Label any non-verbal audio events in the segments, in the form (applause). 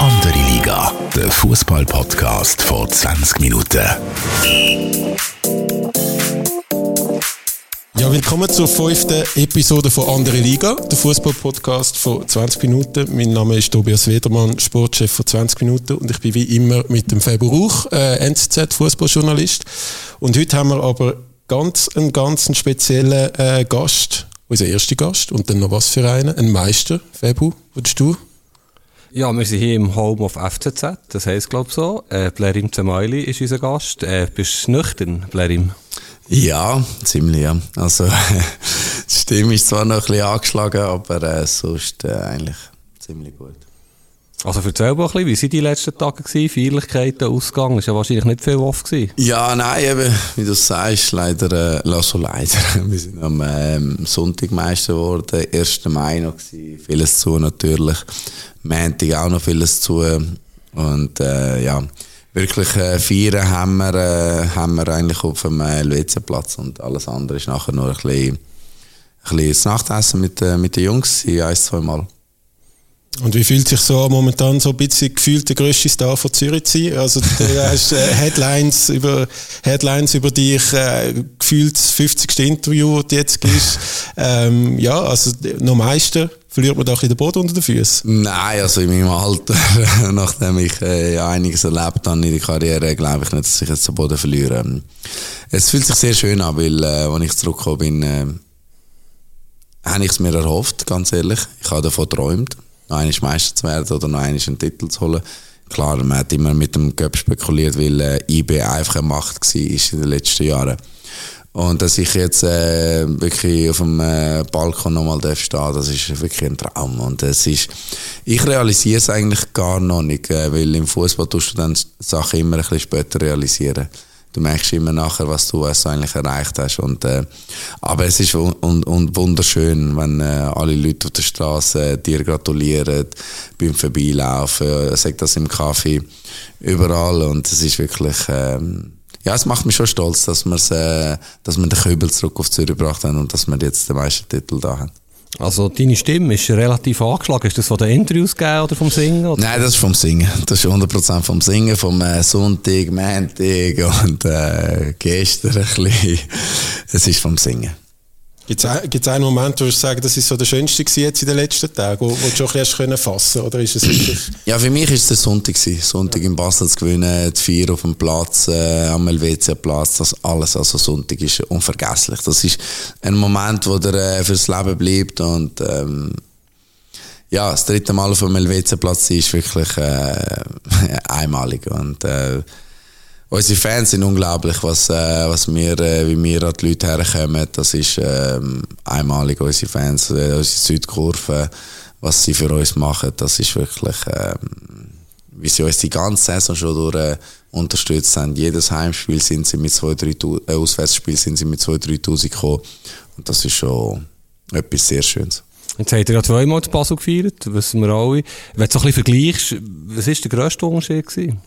Andere Liga, der Fußball-Podcast vor 20 Minuten. Ja, willkommen zur fünften Episode von Andere Liga, der Fußball-Podcast von 20 Minuten. Mein Name ist Tobias Wedermann, Sportchef von 20 Minuten und ich bin wie immer mit dem Fabio Rauch, äh, NZZ-Fußballjournalist. Und heute haben wir aber ganz einen ganz speziellen äh, Gast, unser erster Gast und dann noch was für einen, ein Meister. Fabio, würdest du? Ja, wir sind hier im Home of FCZ, das heisst glaube ich so. Äh, Blerim Zemaili ist unser Gast. Äh, bist du nüchtern, Blerim? Ja, ziemlich, ja. Also, (laughs) die Stimme ist zwar noch ein bisschen angeschlagen, aber äh, sonst äh, eigentlich ziemlich gut. Also erzähl mal ein bisschen, wie waren die letzten Tage? Gewesen? Feierlichkeiten, Ausgang? War ja wahrscheinlich nicht viel off. Gewesen. Ja, nein, eben, wie du sagst, leider, äh, also leider. (laughs) Wir sind am ähm, Sonntag Meister geworden, 1. Mai noch gewesen, vieles zu natürlich. Montag auch noch vieles zu. Und äh, ja, wirklich äh, feiern haben wir, äh, haben wir eigentlich auf dem äh, LWC-Platz und alles andere ist nachher nur ein bisschen, ein bisschen das Nachtessen mit, äh, mit den Jungs, ein, zwei Mal. Und wie fühlt sich so momentan so ein bisschen gefühlt der grösste Star von Zürich zu sein? Also du (laughs) hast äh, Headlines über Headlines über dich, äh, gefühlt das 50. Interview, das du jetzt gibst. (laughs) ähm, ja, also noch Meister, verliert man doch in den Boden unter den Füßen? Nein, also in meinem Alter, (laughs) nachdem ich äh, einiges erlebt habe in der Karriere, glaube ich nicht, dass ich jetzt den Boden verliere. Es fühlt sich sehr schön an, weil äh, als ich zurückgekommen bin, äh, habe ich es mir erhofft, ganz ehrlich. Ich habe davon geträumt noch einmal Meister zu werden oder noch einmal einen Titel zu holen. Klar, man hat immer mit dem Cup spekuliert, weil äh, IB einfach eine Macht war in den letzten Jahren. Und dass ich jetzt äh, wirklich auf dem äh, Balkon nochmal stehen das ist wirklich ein Traum. Und es ist, ich realisiere es eigentlich gar noch nicht, äh, weil im Fußball tust du dann Sachen immer ein bisschen später realisieren du merkst immer nachher, was du, du eigentlich erreicht hast. Und, äh, aber es ist un un wunderschön, wenn äh, alle Leute auf der Straße äh, dir gratulieren, beim Vorbeilaufen, äh, sagt das im Kaffee, überall. Und es ist wirklich, ähm, ja, es macht mich schon stolz, dass, äh, dass wir den Köbel zurück auf Zürich gebracht haben und dass wir jetzt den Meistertitel da haben. Also deine Stimme ist relativ angeschlagen. Ist das von den Interviews gegeben oder vom Singen? Oder? Nein, das ist vom Singen. Das ist 100% vom Singen, vom äh, Sonntag, Montag und äh, gestern ein bisschen. Es ist vom Singen. Gibt es einen Moment, wo du sagen, das ist so der schönste jetzt in den letzten Tagen, wo, wo du schon ein bisschen fassen oder ist es? (clears throat) Ja, für mich war es der Sonntag gewesen. Sonntag in Basel zu gewinnen, die Vier auf dem Platz, äh, am LWC-Platz, das alles. Also Sonntag ist unvergesslich. Das ist ein Moment, wo der äh, fürs Leben bleibt und ähm, ja, das dritte Mal auf dem LWC-Platz ist wirklich äh, (laughs) einmalig und äh, unsere Fans sind unglaublich, was, äh, was wir, äh, wie wir an die Leute herkommen. Das ist ähm, einmalig, unsere Fans, äh, unsere Südkurve, was sie für uns machen. Das ist wirklich, ähm, wie sie uns die ganze Saison schon durch äh, unterstützt haben. Jedes Heimspiel sind sie mit 2-3 äh, Auswärtsspiel sind sie mit 2-3'000 gekommen. Und das ist schon etwas sehr Schönes. Jetzt habt ihr ja zweimal zu Basel gefeiert, wissen wir alle. Wenn du so ein bisschen vergleichst, was war der grösste Unterschied? Gewesen?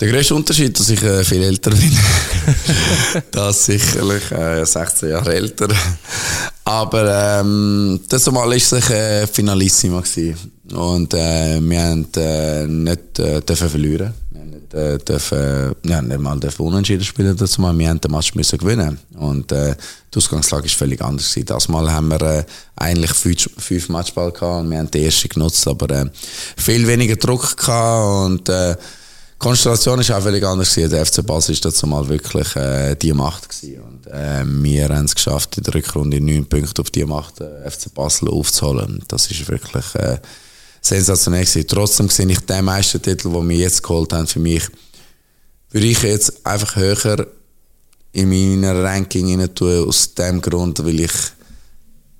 Der grösste Unterschied, dass ich äh, viel älter bin. (laughs) das sicherlich äh, 16 Jahre älter. Aber ähm, das Mal war es äh, Finalissima. Gewesen. Und äh, wir haben äh, nicht äh, dürfen verlieren. Wir haben nicht, äh, dürfen, ja, nicht mal dürfen unentschieden spielen. Das Mal. Wir haben den Match müssen gewinnen. Und äh, die Ausgangslage war völlig anders. Gewesen. Das Mal haben wir äh, eigentlich fünf, fünf Matchball gehabt und wir haben die erste genutzt. Aber äh, viel weniger Druck gehabt und äh, Konstellation ist auch völlig anders gewesen. Der FC Basel ist dazu mal wirklich äh, die Macht gewesen. Und äh, wir haben es geschafft, in der Rückrunde neun Punkte auf die Macht äh, FC Basel aufzuholen. Das ist wirklich äh, sensationell gewesen. Trotzdem sehe ich den Meistertitel, den wir jetzt geholt haben, für mich, würde ich jetzt einfach höher in meiner Ranking rein tun, aus dem Grund, weil ich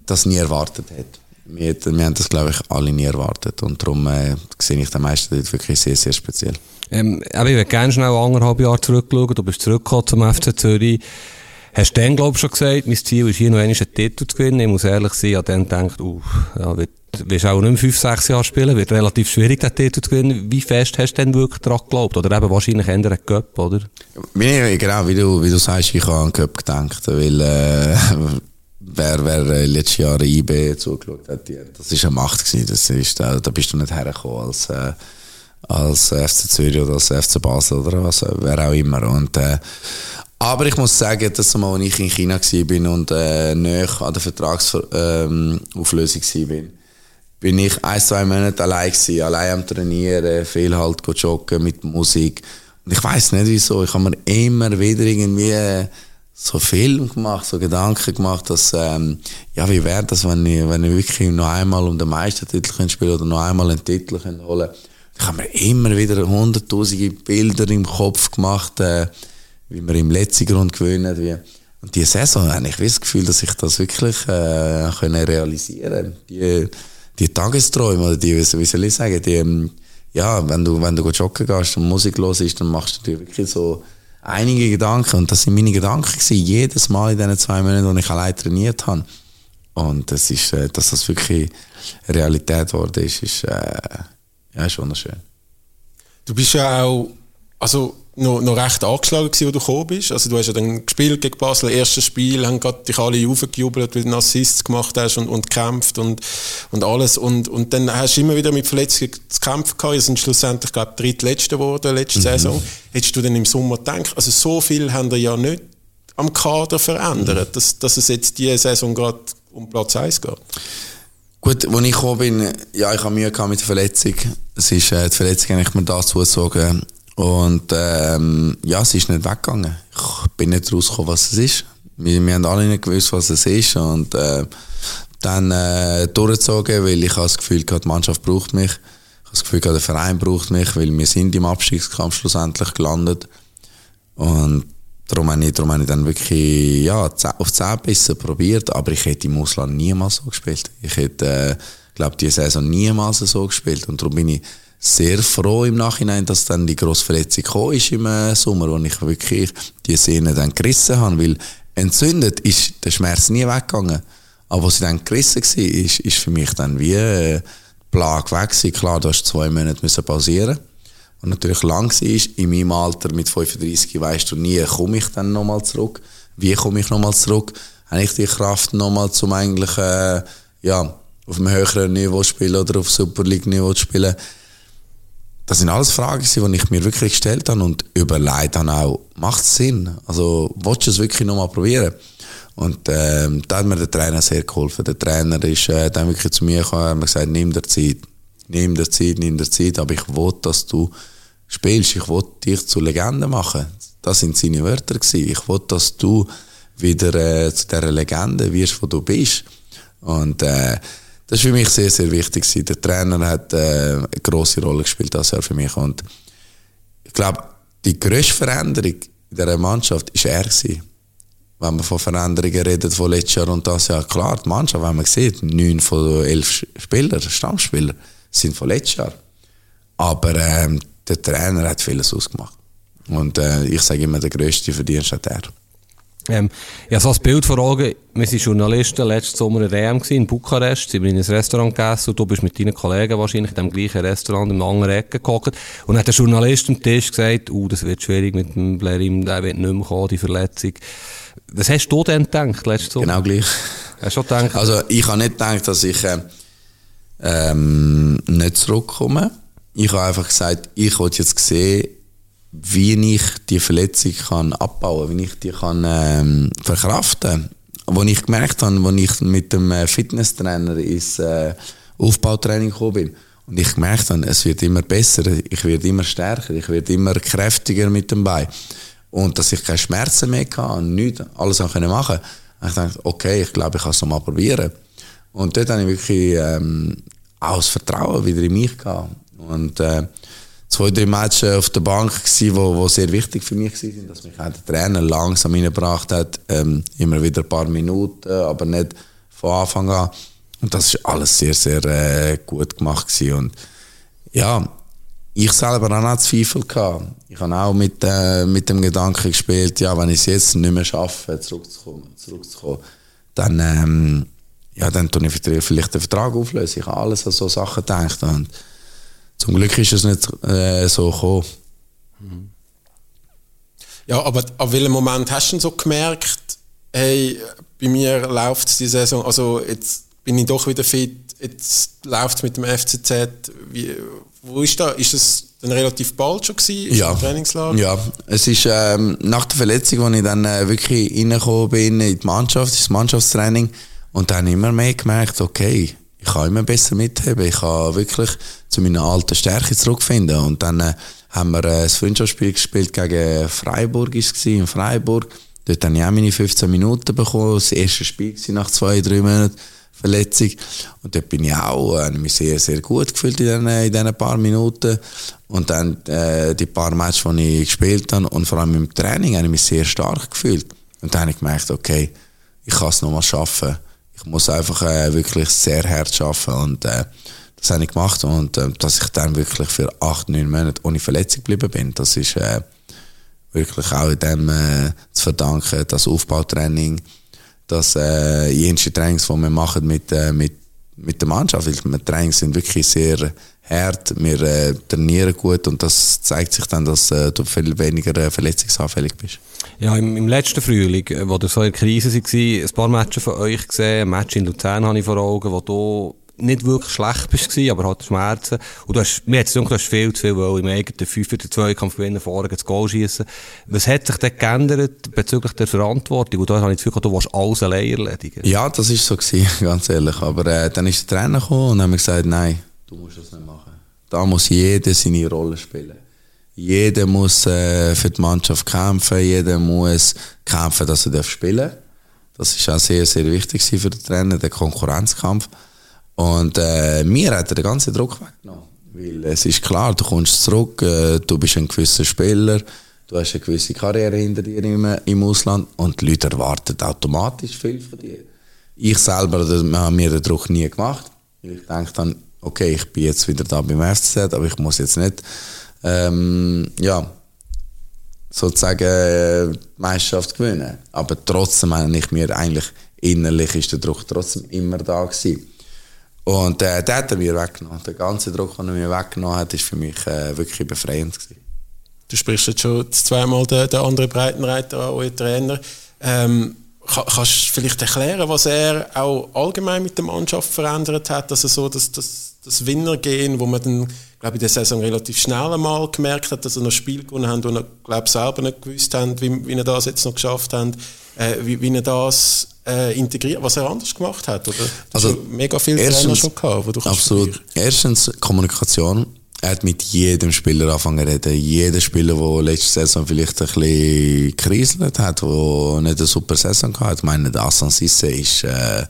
das nie erwartet hätte. Wir, wir haben das, glaube ich, alle nie erwartet. Und darum äh, sehe ich den Meistertitel wirklich sehr, sehr speziell. Ähm, ich würde gerne schnell anderthalb Jahre zurückschauen. Du bist zurückgekommen zum FC Zürich. Hast du dann, glaube ich, schon gesagt, mein Ziel ist hier noch einen Titel zu gewinnen? Ich muss ehrlich sein, ich habe dann gedacht, uh, ja, wird, wirst auch nicht mehr fünf, sechs Jahre spielen, wird relativ schwierig, den Titel zu gewinnen. Wie fest hast du denn wirklich daran geglaubt? Oder eben wahrscheinlich eher einen Cup, oder? Wie, genau, wie du, wie du sagst, ich habe an den Cup gedacht, weil, äh, (laughs) wer, wer äh, letztes Jahr IB zugeschaut hat, das ist eine Macht gewesen. Das ist, da, da bist du nicht hergekommen als, äh, als FC Zürich oder als FC Basel oder was, wer auch immer. Und, äh, aber ich muss sagen, dass mal, als ich in China war und äh, näher an der Vertragsauflösung ähm, war, bin ich ein, zwei Monate allein gewesen, allein am Trainieren, viel halt joggen mit Musik. Und ich weiß nicht wieso, ich habe mir immer wieder irgendwie so Film gemacht, so Gedanken gemacht, dass, ähm, ja, wie wäre das, wenn ich, wenn ich wirklich noch einmal um den Meistertitel spielen oder noch einmal einen Titel holen Ich habe mir immer wieder hunderttausende Bilder im Kopf gemacht, äh, wie wir im letzten Grund gewinnen. Und diese Saison habe ich das Gefühl, dass ich das wirklich äh, realisieren Die, die Tagesträume, oder die, wie soll ich sagen, die, ähm, ja, wenn du, wenn du joggen gehst und Musik los ist, dann machst du dir wirklich so einige Gedanken. Und das sind meine Gedanken gewesen, jedes Mal in diesen zwei Monaten, wo ich allein trainiert habe. Und das ist, äh, dass das wirklich Realität geworden ist, ist, äh, ja, ist wunderschön. Du bist ja auch, also noch, noch recht angeschlagen gewesen, als du gekommen bist. Also du hast ja dann gespielt gegen Basel, erstes Spiel, haben gerade dich alle aufgejubelt, weil du einen Assist gemacht hast und, und gekämpft und, und alles. Und, und dann hast du immer wieder mit Verletzungen zu kämpfen gehabt. Wir sind schlussendlich, glaube ich, drittletzte geworden letzte mhm. Saison. Hättest du dann im Sommer gedacht, also so viel haben wir ja nicht am Kader verändert, mhm. dass, dass es jetzt diese Saison gerade um Platz 1 geht? Gut, als ich gekommen bin, ja, ich habe Mühe mit der Verletzung. Es ist, äh, die Verletzung habe ich mir da zugezogen und ähm, ja, es ist nicht weggegangen. Ich bin nicht rausgekommen, was es ist. Wir, wir haben alle nicht gewusst, was es ist. Und äh, dann äh, durchgezogen, weil ich das Gefühl hatte, die Mannschaft braucht mich. Ich habe das Gefühl, der Verein braucht mich, weil wir sind im Abstiegskampf schlussendlich gelandet. Und darum habe ich, darum habe ich dann wirklich ja, auf 10 Bissen probiert, aber ich hätte im Ausland niemals so gespielt. Ich hätte, äh, glaube diese Saison niemals so gespielt. Und darum bin ich sehr froh im Nachhinein, dass dann die grosse Verletzung gekommen ist im äh, Sommer, wo ich wirklich die Sehne dann gerissen habe, weil entzündet ist der Schmerz nie weggegangen. Aber was sie dann gerissen war, ist, ist für mich dann wie äh, Plage weg gewesen. Klar, du hast zwei Monate müssen pausieren und natürlich lang war, in meinem Alter mit 35 weißt du nie, komme ich dann nochmal zurück? Wie komme ich nochmal zurück? Habe ich die Kraft nochmal zum eigentlich, äh, ja, auf einem höheren Niveau spielen oder auf Super League Niveau spielen? das sind alles Fragen, die ich mir wirklich gestellt habe und überlegt habe auch, macht es Sinn? Also, willst du es wirklich nochmal probieren? Und ähm, da hat mir der Trainer sehr geholfen. Der Trainer ist äh, dann wirklich zu mir gekommen und hat gesagt, nimm dir Zeit, nimm dir Zeit, nimm dir Zeit, aber ich will, dass du spielst. Ich will dich zur Legende machen. Das sind seine Wörter gewesen. Ich will, dass du wieder äh, zu dieser Legende wirst, wo du bist. Und äh, das war für mich sehr, sehr wichtig. Der Trainer hat äh, eine grosse Rolle gespielt das Jahr für mich. Und ich glaube, die grösste Veränderung in dieser Mannschaft war er. Gewesen. Wenn man von Veränderungen redet von letztes Jahr und das Jahr, klar, die Mannschaft, wenn man sieht, neun von elf Spielern, Stammspieler, sind von letztes Jahr. Aber ähm, der Trainer hat vieles ausgemacht. Und äh, ich sage immer, der grösste Verdienst hat er. Ähm, ja, so ein Bild vor Augen. Wir waren Journalisten letzten Sommer in WM in Bukarest, sind wir in ein Restaurant gegessen und du bist mit deinen Kollegen wahrscheinlich in dem gleichen Restaurant in einer anderen Ecke gehockt. Und hat der Journalist am Tisch gesagt, uh, das wird schwierig mit dem Blerim, der wird nicht mehr kommen, die Verletzung. Was hast du denn gedacht letzten Sommer? Genau gleich. Hast du gedacht? Also, ich habe nicht gedacht, dass ich äh, ähm, nicht zurückkomme. Ich habe einfach gesagt, ich wollte jetzt sehen, wie ich die Verletzung kann abbauen kann, wie ich die kann, ähm, verkraften kann. Als ich gemerkt habe, als ich mit dem äh, Fitnesstrainer ins äh, Aufbautraining gekommen bin, und ich gemerkt habe, es wird immer besser, ich werde immer stärker, ich werde immer kräftiger mit dem Bein. Und dass ich keine Schmerzen mehr hatte und nichts, alles machen konnte. ich dachte, okay, ich glaube, ich kann es nochmal probieren. Und dort habe ich wirklich ähm, auch das Vertrauen wieder in mich gehabt. Und äh, zwei, drei Matches auf der Bank gewesen, wo, wo sehr wichtig für mich waren, dass mich auch der Trainer langsam reingebracht hat, ähm, immer wieder ein paar Minuten, aber nicht von Anfang an. Und das ist alles sehr, sehr äh, gut gemacht gewesen. Und ja, ich selber habe auch Zweifel gehabt. Ich habe auch mit, äh, mit dem Gedanken gespielt, ja, wenn ich es jetzt nicht mehr schaffe, zurückzukommen, zurückzukommen dann, ähm, ja, dann tue ich vielleicht den Vertrag auflösen. Ich habe alles an so Sachen gedacht. Und zum Glück ist es nicht äh, so gekommen. Ja, aber an welchem Moment hast du denn so gemerkt, hey, bei mir läuft die Saison, also jetzt bin ich doch wieder fit, jetzt läuft es mit dem FCZ. Wie, wo ist da? Ist das dann relativ bald schon gewesen, ja. im Trainingslager? Ja, es ist ähm, nach der Verletzung, als ich dann äh, wirklich reingekommen bin in die Mannschaft, ins Mannschaftstraining, und dann immer mehr gemerkt, okay, ich kann immer besser mitheben, ich kann wirklich zu meiner alten Stärke zurückfinden. Und dann äh, haben wir äh, ein Freundschaftsspiel gespielt gegen Freiburg, ist es in Freiburg. Dort habe ich auch meine 15 Minuten bekommen, das erste Spiel nach zwei, drei Monaten. Verletzung. Und dort bin ich auch äh, mich sehr, sehr gut gefühlt in diesen, in diesen paar Minuten. Und dann äh, die paar Matches, die ich gespielt habe und vor allem im Training, habe ich mich sehr stark gefühlt. Und dann habe ich gemerkt, okay, ich kann es nochmal schaffen. Muss einfach äh, wirklich sehr hart arbeiten. Und äh, das habe ich gemacht. Und äh, dass ich dann wirklich für acht, neun Monate ohne Verletzung geblieben bin, das ist äh, wirklich auch in dem äh, zu verdanken, das Aufbautraining, dass äh, jenste Trainings, die wir machen mit, äh, mit, mit der Mannschaft, weil die Trainings sind wirklich sehr hart, wir äh, trainieren gut und das zeigt sich dann, dass äh, du viel weniger äh, verletzungsanfällig bist. Ja, im, im letzten Frühling, äh, wo du so in der Krise war, ein paar Matches von euch gesehen, ein Match in Luzern habe ich vor Augen, wo du nicht wirklich schlecht bist, aber hat Schmerzen. Und du hast, mir hat es du hast viel zu viel wollen, im eigenen 5 oder 2 Kampf gewinnen, vorher das Goal schießen. Was hat sich denn geändert bezüglich der Verantwortung? Und da habe ich das Gefühl, du willst alles allein erledigen. Ja, das ist so gewesen, (laughs) ganz ehrlich. Aber äh, dann ist der Trainer gekommen und mir gesagt, nein, du musst das nicht machen. Da muss jeder seine Rolle spielen. Jeder muss äh, für die Mannschaft kämpfen, jeder muss kämpfen, dass er spielen darf. Das ist auch sehr, sehr wichtig für den Trainer, der Konkurrenzkampf. Und äh, mir hat er den ganzen Druck weggenommen. Weil es ist klar, du kommst zurück, äh, du bist ein gewisser Spieler, du hast eine gewisse Karriere hinter dir im, im Ausland und die Leute erwarten automatisch viel von dir. Ich selber habe mir den Druck nie gemacht. Ich denke dann, okay, ich bin jetzt wieder da beim FCZ, aber ich muss jetzt nicht ähm, ja, sozusagen äh, die Meisterschaft gewinnen. Aber trotzdem habe ich mir eigentlich innerlich ist der Druck trotzdem immer da gewesen. Und äh, der hat er mir weggenommen. Der ganze Druck, den er mir weggenommen hat, ist für mich äh, wirklich befreiend gewesen. Du sprichst jetzt schon zweimal den, den anderen Breitenreiter an, euer Trainer. Ähm, kann, kannst du vielleicht erklären, was er auch allgemein mit der Mannschaft verändert hat? Also so das, das, das Winnergehen, wo man dann, glaube ich, in der Saison relativ schnell einmal gemerkt hat, dass er noch Spiel gewonnen hat und er, glaube selber nicht gewusst hat, wie, wie er das jetzt noch geschafft hat, äh, wie, wie er das äh, integriert, was er anders gemacht hat? Oder? Also, mega viele erstens, Trainer schon gehabt, wo du Absolut. Erstens Kommunikation. Er hat mit jedem Spieler angefangen zu reden. Jeder Spieler, der letzte Saison vielleicht ein bisschen gekriselt hat, der nicht eine super Saison hatte. Ich meine, der Assan Sisse ist, äh,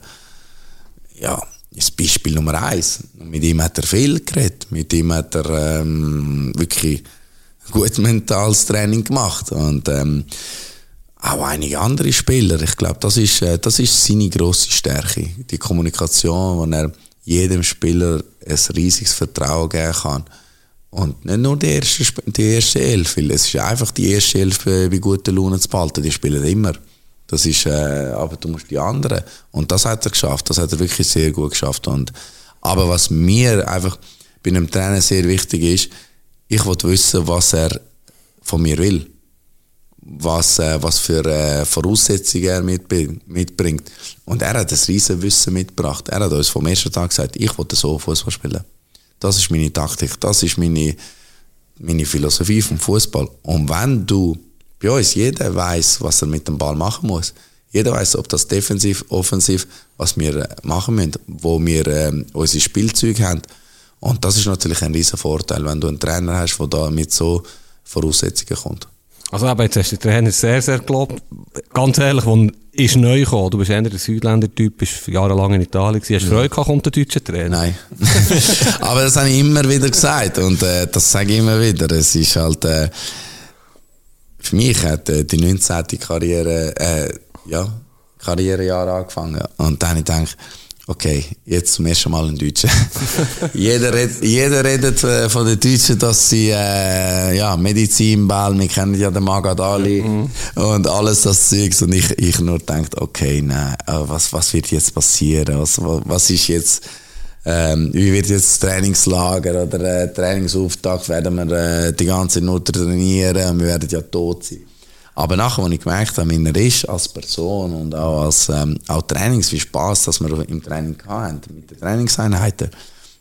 ja, das Beispiel Nummer eins. Mit ihm hat er viel geredet. Mit ihm hat er ähm, wirklich gut mentales Training gemacht. Und, ähm, auch einige andere Spieler. Ich glaube, das ist, äh, das ist seine grosse Stärke. Die Kommunikation, wo er jedem Spieler ein riesiges Vertrauen geben kann. Und nicht nur die erste, die erste Elf, weil es ist einfach die erste Elf bei guter Laune zu behalten, die spielen immer. Das ist, äh, aber du musst die anderen. Und das hat er geschafft, das hat er wirklich sehr gut geschafft. Und, aber was mir einfach bei einem Trainer sehr wichtig ist, ich will wissen, was er von mir will was, äh, was für äh, Voraussetzungen er mitbringt. Und er hat ein riesen Wissen mitgebracht. Er hat uns vom ersten Tag gesagt, ich wollte so Fußball spielen. Das ist meine Taktik, das ist meine, meine Philosophie vom Fußball. Und wenn du bei uns jeder weiß, was er mit dem Ball machen muss, jeder weiß, ob das defensiv, offensiv, was wir äh, machen müssen, wo wir äh, unsere Spielzeuge haben. Und das ist natürlich ein riesen Vorteil, wenn du einen Trainer hast, der da mit so Voraussetzungen kommt. Also eben, jetzt hast du den Trainer sehr, sehr gelobt. Ganz ehrlich, wo ist neu gekommen, du bist eher der Südländer-Typ, bist jahrelang in Italien gewesen. Hast du Freude gehabt, kommt der deutsche Trainer? Nein. (laughs) Aber das habe ich immer wieder gesagt und äh, das sage ich immer wieder. Es ist halt, äh, für mich hat äh, die 19. Karriere, äh, ja, Karrierejahr angefangen und dann habe ich gedacht, Okay, jetzt zum ersten Mal in Deutschen. (laughs) jeder, redet, jeder redet äh, von den Deutschen, dass sie äh, ja, Medizinball, wir kennen ja den Magad Ali mhm. und alles das Zeugs. Und ich, ich nur denkt, okay, nein, was, was wird jetzt passieren? Was, was ist jetzt, ähm, wie wird jetzt das Trainingslager oder äh, Trainingsauftakt? Werden wir äh, die ganze Zeit nur trainieren und wir werden ja tot sein. Aber nachher, als ich gemerkt habe, wie er ist als Person und auch als ähm, auch Trainings, wie Spaß, dass wir im Training hatten, mit den Trainingseinheiten,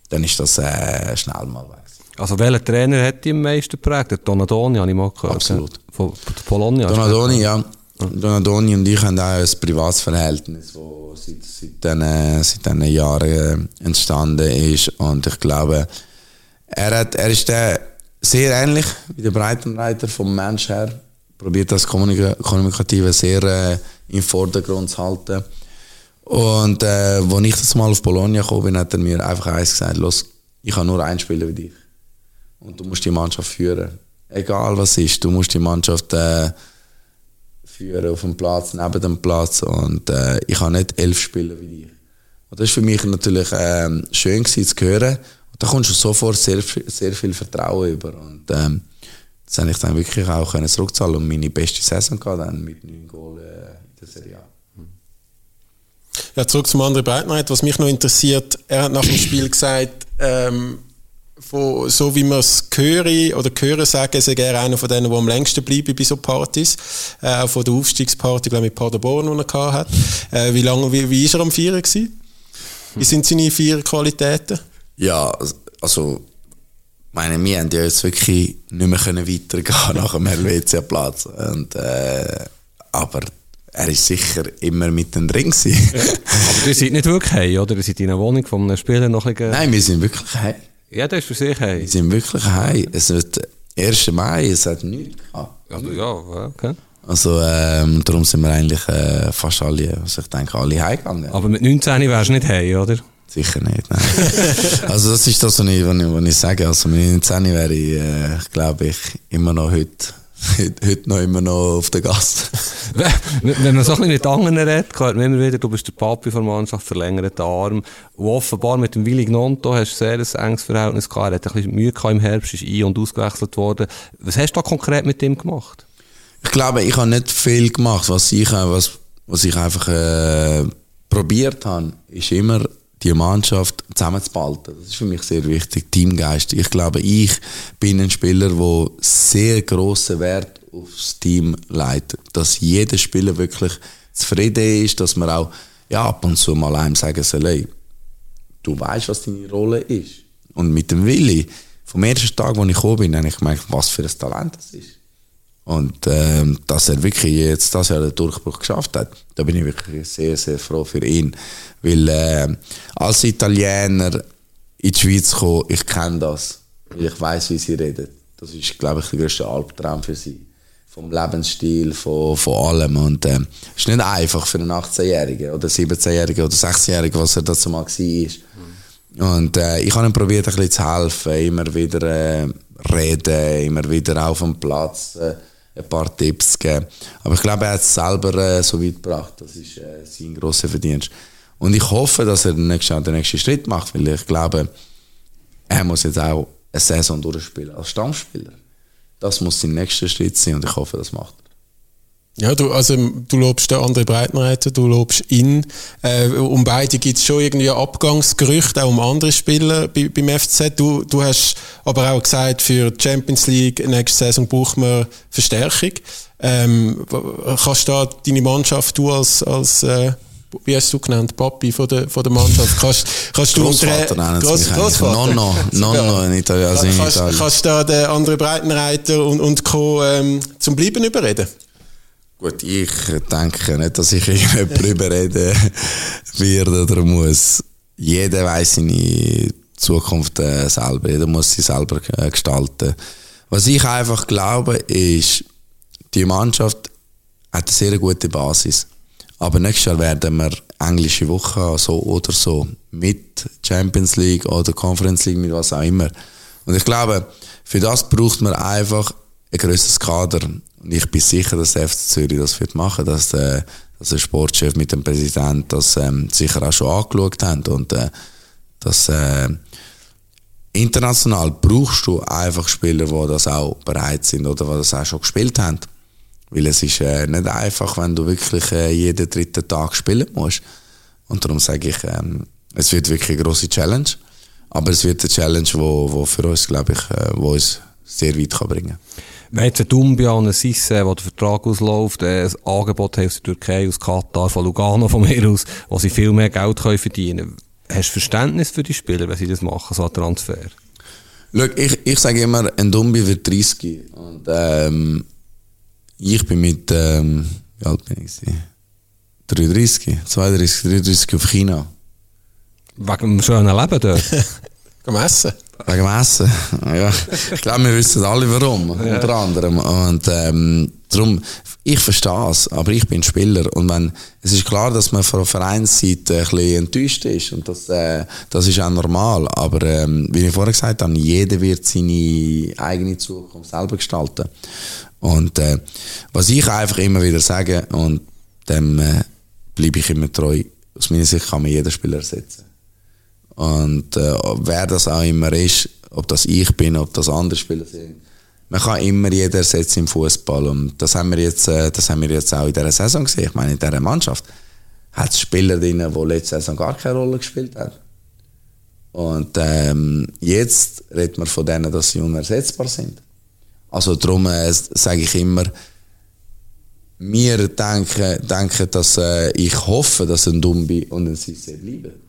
dann ist das äh, schnell mal weg. Also welcher Trainer hat dich am meisten geprägt? Der Donadoni, habe ich mal gehört. Absolut. Von, von Bologna. Donadoni, ja. Donadoni und ich haben auch ein Privatsverhältnis, das seit, seit, diesen, seit diesen Jahren äh, entstanden ist. Und ich glaube, er, hat, er ist der sehr ähnlich wie der Breitenreiter vom Mensch her. Probiert das Kommunika Kommunikative sehr äh, im Vordergrund zu halten. Und äh, als ich das mal auf Bologna gekommen bin, hat er mir einfach eins gesagt: Los, ich kann nur ein Spieler wie dich. Und du musst die Mannschaft führen. Egal was ist, du musst die Mannschaft äh, führen auf dem Platz, neben dem Platz. Und äh, ich habe nicht elf Spieler wie dich. Und das war für mich natürlich äh, schön gewesen, zu hören. Und da kommst du sofort sehr, sehr viel Vertrauen über. Und ähm, das habe ich dann wirklich auch können zurückzahlen und meine beste Saison gehabt, dann mit neun Goal äh, in der Serie A. Ja, zurück zum anderen Breitenreiter. Was mich noch interessiert, er hat nach dem Spiel (laughs) gesagt, ähm, von, so wie man es höre oder höre sagen, sei er einer von denen, der am längsten bleibt bei so Partys. Äh, auch von der Aufstiegsparty, glaube ich, mit Paderborn, die er hatte. Äh, wie lange, wie, wie ist er am Vieren gewesen? Wie sind seine vier Qualitäten? Ja, also, meine, wir haben ja jetzt wirklich nicht mehr können weitergehen (laughs) nach dem Helvetia-Platz. Und, äh, aber er ist sicher immer mit dem Ring gewesen. (laughs) Aber ihr seid nicht wirklich heim, oder? Ihr seid in einer Wohnung von einem Spieler noch ein bisschen... Nein, wir sind wirklich heim. Ja, das ist für sich heim. Wir sind wirklich heim. Es wird 1. Mai, es hat nichts gehabt. Also, ja, okay. Also ähm, darum sind wir eigentlich äh, fast alle, also ich denke, alle heimgegangen. Aber mit 19 wärst du nicht heim, oder? Sicher nicht, nein. (laughs) also das ist das, was ich, was ich, sage. Also mit 19 wäre ich, äh, glaube ich, immer noch (laughs) heute, heute noch immer noch auf der Gast. (laughs) Wenn man so ein bisschen mit anderen redet, hört man immer wieder, du bist der Papi von der Mannschaft, verlängerte Arm. Und offenbar mit dem Willi Gnonto hast du sehr ein enges Verhältnis gehabt. Er hat ein bisschen Mühe gehabt im Herbst, ist ein- und ausgewechselt worden. Was hast du da konkret mit ihm gemacht? Ich glaube, ich habe nicht viel gemacht. Was ich, was, was ich einfach äh, probiert habe, ist immer die Mannschaft zusammenzuhalten. Das ist für mich sehr wichtig, Teamgeist. Ich glaube, ich bin ein Spieler, der sehr grossen Wert aufs Team legt. Dass jeder Spieler wirklich zufrieden ist, dass man auch ja, ab und zu mal einem sagen soll, hey, du weißt, was deine Rolle ist. Und mit dem Willi, vom ersten Tag, wo ich gekommen bin, habe ich gemerkt, was für ein Talent das ist. Und ähm, dass er wirklich jetzt das Jahr den Durchbruch geschafft hat, da bin ich wirklich sehr, sehr froh für ihn. Weil äh, als Italiener in die Schweiz kommen, ich kenne das. Ich weiß, wie sie reden. Das ist, glaube ich, der größte Albtraum für sie. Vom Lebensstil, von, von allem. Und äh, es ist nicht einfach für einen 18-Jährigen oder 17-Jährigen oder 16-Jährigen, was er dazu mal war. Und äh, ich habe ihm probiert, ein bisschen zu helfen, immer wieder äh, reden, immer wieder auf dem Platz äh, ein paar Tipps geben. Aber ich glaube, er hat es selber äh, so weit gebracht. Das ist äh, sein grosser Verdienst. Und ich hoffe, dass er den nächsten, den nächsten Schritt macht, weil ich glaube, er muss jetzt auch eine Saison durchspielen als Stammspieler. Das muss sein nächster Schritt sein und ich hoffe, das macht er. Ja, du, also, du lobst den anderen Breitenreiter, du lobst ihn. Äh, um beide gibt es schon irgendwie Abgangsgerüchte, auch um andere Spieler bei, beim FCZ. Du, du hast aber auch gesagt, für die Champions League nächste Saison braucht man Verstärkung. Ähm, kannst du da deine Mannschaft, du als, als äh, wie hast du genannt, Papi von der, von der Mannschaft, kannst, kannst du... Großvater nennen sie mich eigentlich. Großvater? Nonno, Nonno in Italien, also in kannst, Italien. kannst du da den anderen Breitenreiter und, und Co. Ähm, zum Bleiben überreden? Gut, ich denke nicht, dass ich (laughs) irgendjemand überreden werde oder muss. Jeder weiß seine Zukunft äh, selber. Jeder muss sie selber äh, gestalten. Was ich einfach glaube, ist, die Mannschaft hat eine sehr gute Basis. Aber nächstes Jahr werden wir englische Woche haben, so oder so. Mit Champions League oder Conference League, mit was auch immer. Und ich glaube, für das braucht man einfach ein grösseres Kader. Und ich bin sicher, dass der FC Zürich das wird machen, dass der, dass der Sportchef mit dem Präsidenten das ähm, sicher auch schon angeschaut haben. Und äh, dass äh, international brauchst du einfach Spieler, die das auch bereit sind oder die das auch schon gespielt haben. Weil es ist äh, nicht einfach, wenn du wirklich äh, jeden dritten Tag spielen musst. Und darum sage ich, ähm, es wird wirklich eine grosse Challenge. Aber es wird eine Challenge, wo, wo für uns, glaube ich, äh, wo uns sehr weit kann bringen Wenn jetzt ein Dumbia und ein Sisse, wo der Vertrag ausläuft, äh, ein Angebot haben aus der Türkei, aus Katar, von Lugano von mir aus, wo sie viel mehr Geld können verdienen können, hast du Verständnis für die Spieler, wenn sie das machen, so ein Transfer? Schau, ich, ich sage immer, ein Dumbi wird 30. Und ähm, ich bin mit, ähm, wie alt bin ich? 33, 32, 33 auf China. Wegen dem schönen Leben dort. (laughs) Gehen essen. Wegen dem Essen. (laughs) Ja, ich glaube, wir wissen alle warum, unter anderem. Und ähm, darum, ich verstehe es, aber ich bin Spieler. Und wenn, es ist klar, dass man von der Vereinsseite ein bisschen enttäuscht ist. Und das, äh, das ist auch normal. Aber ähm, wie ich vorher gesagt habe, jeder wird seine eigene Zukunft selber gestalten. Und äh, was ich einfach immer wieder sage, und dem äh, bleibe ich immer treu, aus meiner Sicht kann man jeden Spieler ersetzen. Und äh, wer das auch immer ist, ob das ich bin, ob das andere Spieler sind, man kann immer jeden ersetzen im Fußball und das haben wir jetzt, äh, das haben wir jetzt auch in dieser Saison gesehen. Ich meine, in dieser Mannschaft hat es Spieler drin, die letzte Saison gar keine Rolle gespielt haben. Und ähm, jetzt redet man von denen, dass sie unersetzbar sind. Also darum äh, sage ich immer, wir denken, denken dass äh, ich hoffe, dass ein Dumbi und ein Sisse bleiben.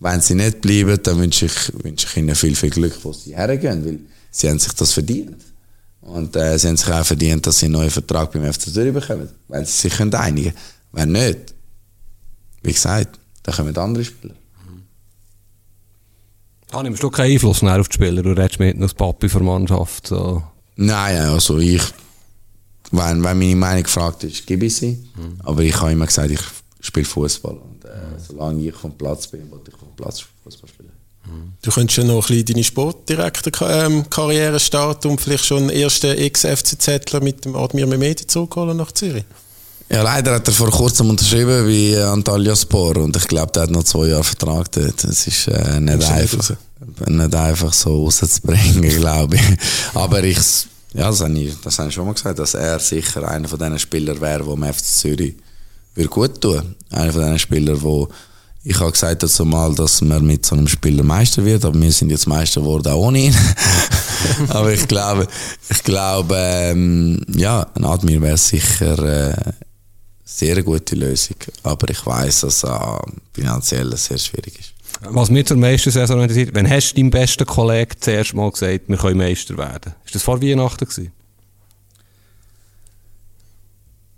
Wenn sie nicht bleiben, dann wünsche ich, wünsche ich ihnen viel, viel Glück, wo sie hergehen, weil sie haben sich das verdient. Und äh, sie haben sich auch verdient, dass sie einen neuen Vertrag beim FC Zürich bekommen, wenn sie sich können einigen können. Wenn nicht, wie gesagt, dann kommen andere Spieler. Da nimmst du keinen Einfluss mehr auf die Spieler, du redest mit als Papi für Mannschaft. So. Nein, also ich, wenn, wenn meine Meinung gefragt ist, gebe ich sie. Mhm. Aber ich habe immer gesagt, ich spiele Fußball. Und äh, solange ich vom Platz bin, wollte ich vom Platz Fußball spielen. Du könntest ja noch ein bisschen deine Sportdirektor-Karriere starten und vielleicht schon den ersten Ex-FCZler mit dem Admir Mehmedi zurückholen nach Zürich. Ja, leider hat er vor kurzem unterschrieben wie Antalya Spor und ich glaube, der hat noch zwei Jahre Vertrag dort. Das ist äh, nicht, einfach, nicht, einfach so rauszubringen, (laughs) glaube ich. Aber ich, ja, das habe ich, das habe ich schon mal gesagt, dass er sicher einer von diesen Spielern wäre, der dem FC Zürich würde gut tun. Einer von diesen Spielern, wo ich habe gesagt dazu mal, dass man mit so einem Spieler Meister wird, aber wir sind jetzt Meister geworden auch ohne ihn. (laughs) aber ich glaube, ich glaube, ähm, ja, ein Admir wäre sicher äh, sehr gute Lösung. Aber ich weiß, dass es finanziell sehr schwierig ist. Was mir zur meisten Saison interessiert, wenn hast du deinem besten Kollegen zuerst mal gesagt, wir können Meister werden? Ist das vor Weihnachten gewesen?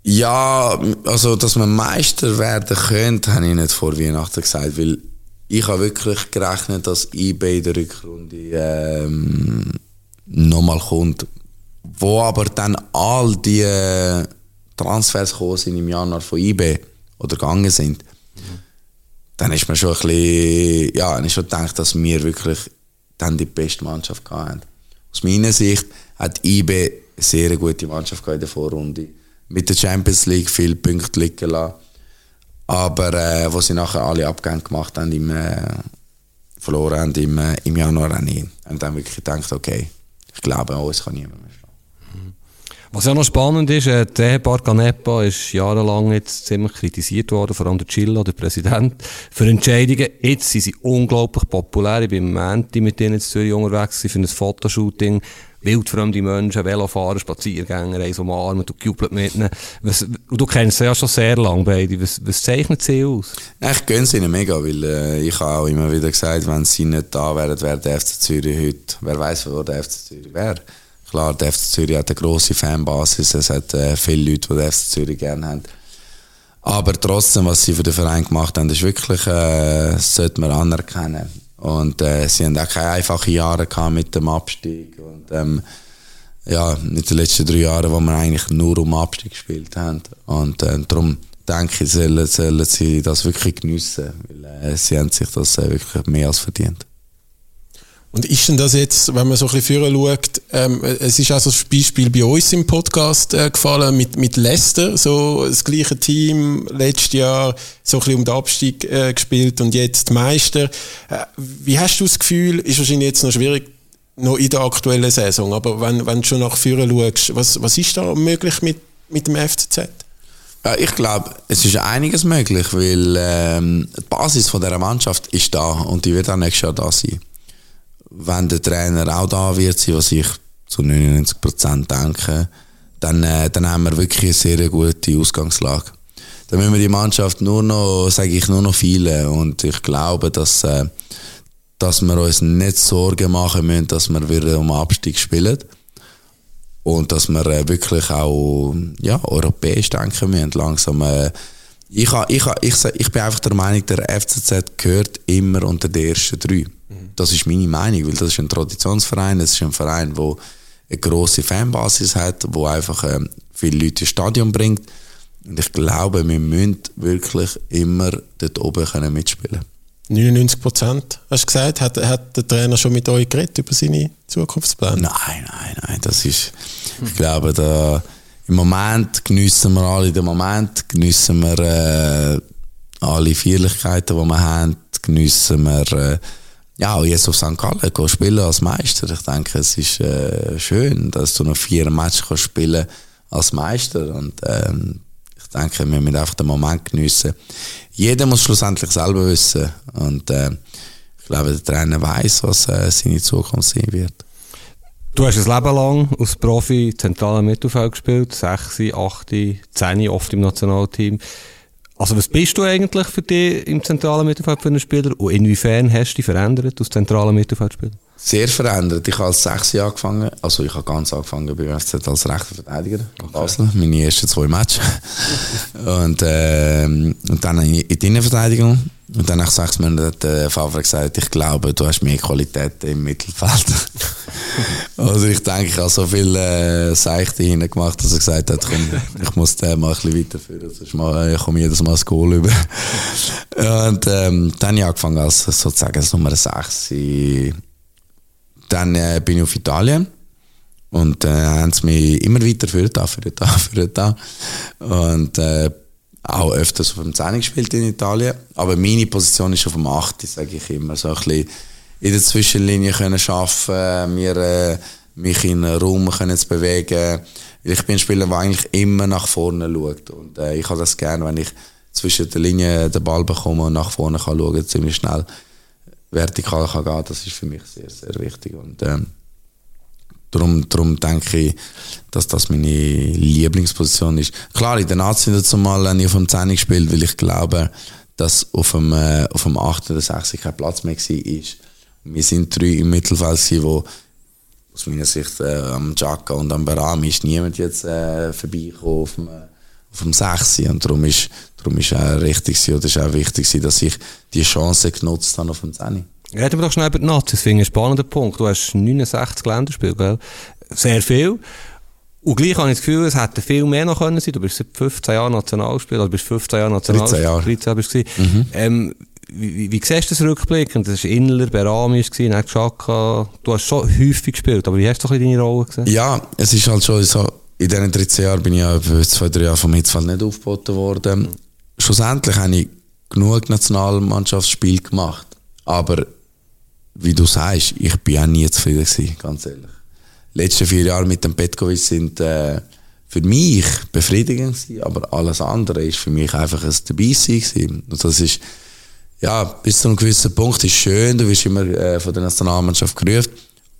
Ja, also, dass man Meister werden könnte, habe ich nicht vor Weihnachten gesagt, weil ich habe wirklich gerechnet, dass eBay in der Rückrunde ähm, nochmal kommt. Wo aber dann all die äh, Transfers gekommen sind im Januar von eBay oder gegangen sind, dann ist man schon ein bisschen, ja, ich schon gedacht, dass wir wirklich dann die beste Mannschaft hatten. Aus meiner Sicht hat eBay eine sehr gute Mannschaft in der Vorrunde mit der Champions League viele Punkte liegen lassen. Aber äh, wo sie nachher alle Abgänge gemacht haben, im, äh, verloren haben im, äh, im Januar auch nie. Und dann wirklich gedacht, okay, ich glaube, uns kann niemand mehr schlagen. Was ja noch spannend ist, äh, der Ehepaar Canepa ist jahrelang jetzt ziemlich kritisiert worden, vor allem der Chilla, der Präsident, für Entscheidungen. Jetzt sind sie unglaublich populär. Ich bin im Menti mit denen in Zürich unterwegs für ein Fotoshooting wildfremde Menschen, Velofahrer, Spaziergänger, eins umarmt und gejubelt mit ihnen. Was, du kennst sie ja schon sehr lange beide. Was, was zeichnet sie aus? Ich gönne sie ihnen mega, weil äh, ich habe auch immer wieder gesagt, wenn sie nicht da wären, wäre der FC Zürich heute, wer weiß, wo der FC Zürich wäre. Klar, der FC Zürich hat eine grosse Fanbasis, es hat äh, viele Leute, die den FC Zürich gerne haben. Aber trotzdem, was sie für den Verein gemacht haben, ist wirklich, äh, sollte man anerkennen. Und äh, sie haben auch keine einfachen Jahre gehabt mit dem Abstieg. Und ähm, ja, in den letzten drei Jahren, wo wir eigentlich nur um Abstieg gespielt haben. Und äh, darum denke ich, sollen, sollen sie das wirklich geniessen, weil äh, sie haben sich das äh, wirklich mehr als verdient. Und ist denn das jetzt, wenn man so ein bisschen früher schaut, ähm, es ist also das Beispiel bei uns im Podcast äh, gefallen mit, mit Leicester, so das gleiche Team, letztes Jahr so ein bisschen um den Abstieg äh, gespielt und jetzt Meister. Äh, wie hast du das Gefühl, ist wahrscheinlich jetzt noch schwierig, noch in der aktuellen Saison, aber wenn, wenn du schon nach vorne schaust, was, was ist da möglich mit, mit dem FCZ? Ja, ich glaube, es ist einiges möglich, weil ähm, die Basis von dieser Mannschaft ist da und die wird auch nächstes Jahr da sein wenn der Trainer auch da wird sein, was ich zu 99 Prozent denken, dann, äh, dann haben wir wirklich eine sehr gute Ausgangslage. Dann müssen wir die Mannschaft nur noch, sage ich, nur noch viele und ich glaube, dass, äh, dass wir uns nicht Sorgen machen müssen, dass wir wieder um Abstieg spielen und dass wir äh, wirklich auch ja, europäisch denken müssen, langsam. Äh, ich, ha, ich, ich, ich bin einfach der Meinung, der FCZ gehört immer unter die ersten drei. Mhm. Das ist meine Meinung, weil das ist ein Traditionsverein, das ist ein Verein, der eine grosse Fanbasis hat, wo einfach ähm, viele Leute ins Stadion bringt. Und ich glaube, wir müssen wirklich immer dort oben können mitspielen 99 Prozent, hast du gesagt? Hat, hat der Trainer schon mit euch geredet über seine Zukunftspläne? Nein, nein, nein. Das ist, ich glaube, da, im Moment geniessen wir alle den Moment, geniessen wir äh, alle Feierlichkeiten, die wir haben, geniessen wir äh, ja, auch jetzt auf St. Gallen gehen spielen als Meister. Ich denke, es ist äh, schön, dass du noch vier Matches spielen als Meister und ähm, ich denke, wir müssen einfach den Moment geniessen. Jeder muss schlussendlich selber wissen und äh, ich glaube, der Trainer weiß, was äh, seine Zukunft sein wird. Du hast ein Leben lang als Profi zentralen Mittelfeld gespielt, 6, 8, 10 oft im Nationalteam. Also was bist du eigentlich für dich im zentralen Mittelfeld für einen Spieler und inwiefern hast du dich verändert als zentralen Mittelfeldspieler? Sehr verändert. Ich habe als 6 angefangen, also ich habe ganz angefangen beim FCZ als rechter Verteidiger in Basel, meine ersten zwei Matches. (laughs) und, äh, und dann in die Innenverteidigung und dann nach sechs Monaten hat der Favre gesagt, ich glaube, du hast mehr Qualität im Mittelfeld. (laughs) also ich denke, ich habe so viel äh, Seichte hinten gemacht, dass er gesagt hat, komm, ich muss den mal ein bisschen weiterführen, sonst mal, ich komme jedes Mal das Goal über. und ähm, dann habe ich angefangen als sozusagen als Nummer 6. Dann äh, bin ich auf Italien und äh, haben sie mich immer weiter für da, für da, für da. Und äh, auch öfters auf dem 10 gespielt in Italien. Aber meine Position ist auf dem 8, sage ich immer. So ein bisschen in der Zwischenlinie können arbeiten, mir, äh, mich in einen Raum können zu bewegen. Ich bin ein Spieler, der eigentlich immer nach vorne schaut. Und äh, ich habe das gerne, wenn ich zwischen der Linie den Ball bekomme und nach vorne kann schauen, ziemlich schnell vertikal kann gehen. Das ist für mich sehr, sehr wichtig. Und, ähm, Darum, darum denke ich, dass das meine Lieblingsposition ist. Klar, in der Nazi dazu mal habe ich auf dem 10 gespielt, weil ich glaube, dass auf dem, äh, auf dem 8 oder 6 kein Platz mehr war. Wir sind drei im Mittelfeld, die aus meiner Sicht äh, am Jacka und am Berami ist niemand jetzt äh, vorbeigekommen auf dem, auf dem 6. Und darum ist, darum ist auch richtig oder ist auch wichtig, dass ich die Chance genutzt habe auf dem 10. Reden wir doch schnell über die Nazis. Das finde ich ein spannender Punkt. Du hast 69 Länderspiele, gell? Sehr viel. Und gleich habe ich das Gefühl, es hätte viel mehr noch können sein. Du bist seit 15 Jahren Nationalspieler, also bist 15 Jahre Nationalspieler. 13 Jahre. 13 bist du mhm. ähm, wie, wie, wie siehst du das rückblickend? Das war Inler, Berami, dann Chaka. Du hast schon häufig gespielt, aber wie hast du deine Rolle gesehen? Ja, es ist halt schon so, in diesen 13 Jahren bin ich ja zwei, drei Jahre vom Hitzfeld nicht aufgeboten worden. Mhm. Schlussendlich habe ich genug Nationalmannschaftsspiele gemacht. Aber wie du sagst, ich bin auch nie zufrieden gewesen, ganz ehrlich. Die letzten vier Jahre mit dem Petkovic sind äh, für mich befriedigend gewesen, aber alles andere ist für mich einfach ein Dabeisein. Und das ist, ja, bis zu einem gewissen Punkt ist schön, du wirst immer äh, von der Nationalmannschaft gerufen,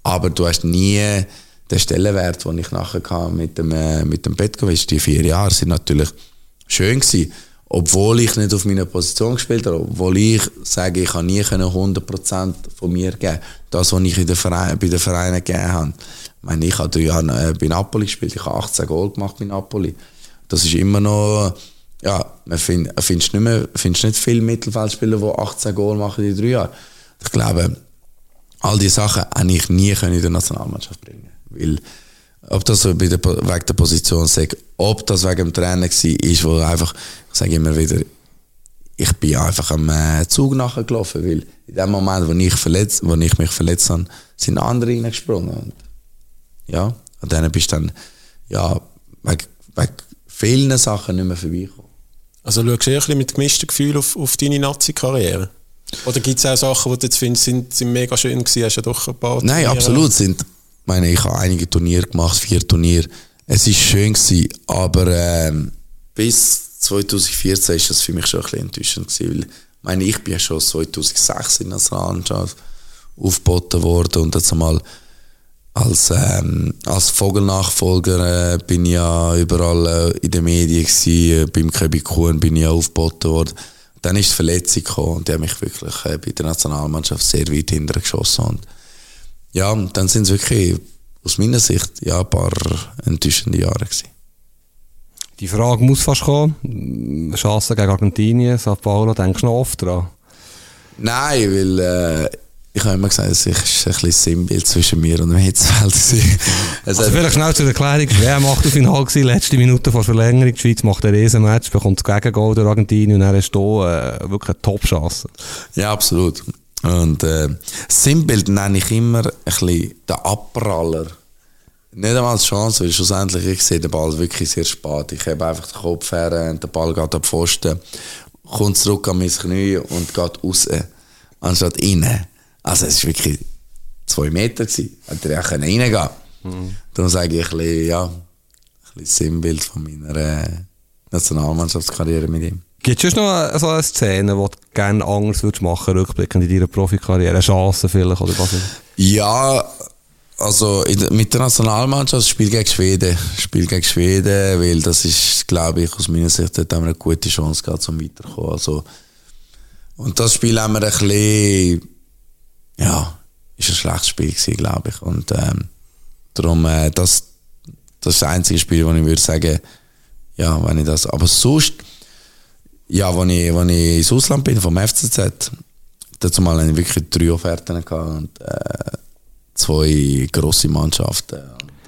aber du hast nie den Stellenwert, den ich nachher mit dem, äh, mit dem Petkovic. Die vier Jahre sind natürlich schön gewesen obwohl ich nicht auf meiner Position gespielt habe, obwohl ich sage, ich kann nie 100% von mir geben. Das, was ich in den Verein, bei den Vereinen gegeben habe. Ich meine, ich habe drei Jahre äh, bei Napoli gespielt, ich habe 18 Goal gemacht bei Napoli. Das ist immer noch, ja, man find, findest nicht mehr, findest nicht viele Mittelfeldspieler, die 18 Goal machen in drei Jahren. Ich glaube, all diese Sachen habe ich nie in der Nationalmannschaft bringen Weil ob das bei der, wegen der Position sage, ob das wegen dem Trainer war, ist, wo einfach, ich sage immer wieder, ich bin einfach am äh, Zug nachgelaufen, weil in dem Moment, wo ich, verletzt, wo ich mich verletzt habe, sind andere reingesprungen. Und ja, an denen bist du dann, ja, wegen, wegen vielen Sachen nicht mehr vorbeigekommen. Also schaust du ein bisschen mit gemischtem Gefühl auf, auf deine Nazi-Karriere? Oder gibt es auch Sachen, die du jetzt findest, sind, sind mega schön gewesen, hast du ja doch ein paar Nein, Turniere. absolut, sind meine, ich habe einige Turniere gemacht, vier Turniere. Es war schön gewesen, aber ähm, bis 2014 ist das für mich schon ein bisschen enttäuschend gewesen, weil meine, ich bin ja schon 2006 in der Nationalmannschaft aufgeboten worden und jetzt einmal als, ähm, als Vogelnachfolger äh, bin ich ja überall äh, in den Medien gewesen, äh, beim Köbi Kuhn bin ich aufgeboten worden. Dann ist die Verletzung gekommen und die hat mich wirklich äh, bei der Nationalmannschaft sehr weit hinterher geschossen. Und ja, und dann sind es wirklich aus meiner Sicht ja, ein paar enttäuschende Jahre gewesen. Die Frage muss fast kommen. Chance gegen Argentinien, Sao Paulo, denkst du noch oft dran? Nein, weil äh, ich habe immer gesagt, es ist ein bisschen Sinnbild zwischen mir und dem Hitzfeld. (laughs) Also hat- vielleicht schnell zur Erklärung. WM Achtelfinale gewesen, letzte Minute vor Verlängerung. Die Schweiz macht ein Riesenmatch, bekommt das Gegengol durch Argentinien und dann hast du hier, äh, wirklich eine Top-Chance. Ja, absolut. Und äh, das Sinnbild nenne ich immer ein bisschen den Abpraller. Nicht einmal als Chance, weil schlussendlich ich sehe den Ball wirklich sehr spät. Ich habe einfach den Kopf her und der Ball geht an den Pfosten, kommt zurück an mein Knie und geht raus, anstatt rein. Also es war wirklich zwei Meter. Gewesen. Hätte er auch reingehen können. Darum sage ich ein bisschen, ja, ein bisschen Sinnbild von meiner äh, Nationalmannschaftskarriere mit ihm. Gibt es noch so eine Szene, die du gerne anders würdest machen, rückblickend in deiner Profikarriere? Eine Chance vielleicht, oder was? Ja, also mit der Nationalmannschaft Spiel gegen Schweden. Spiel gegen Schweden, weil das ist, glaube ich, aus meiner Sicht dort haben wir eine gute Chance gehabt, zum weiterzukommen. Also, und das Spiel haben wir ein bisschen, ja, ist ein schlechtes Spiel gewesen, glaube ich. Und ähm, darum, äh, das, das ist das einzige Spiel, wo ich würde sagen, ja, wenn ich das, aber sonst, ja, als ich, als ich ins Ausland bin, vom FCZ, dazu mal hatte ich wirklich drei Offerten gehabt und äh, zwei grosse Mannschaften.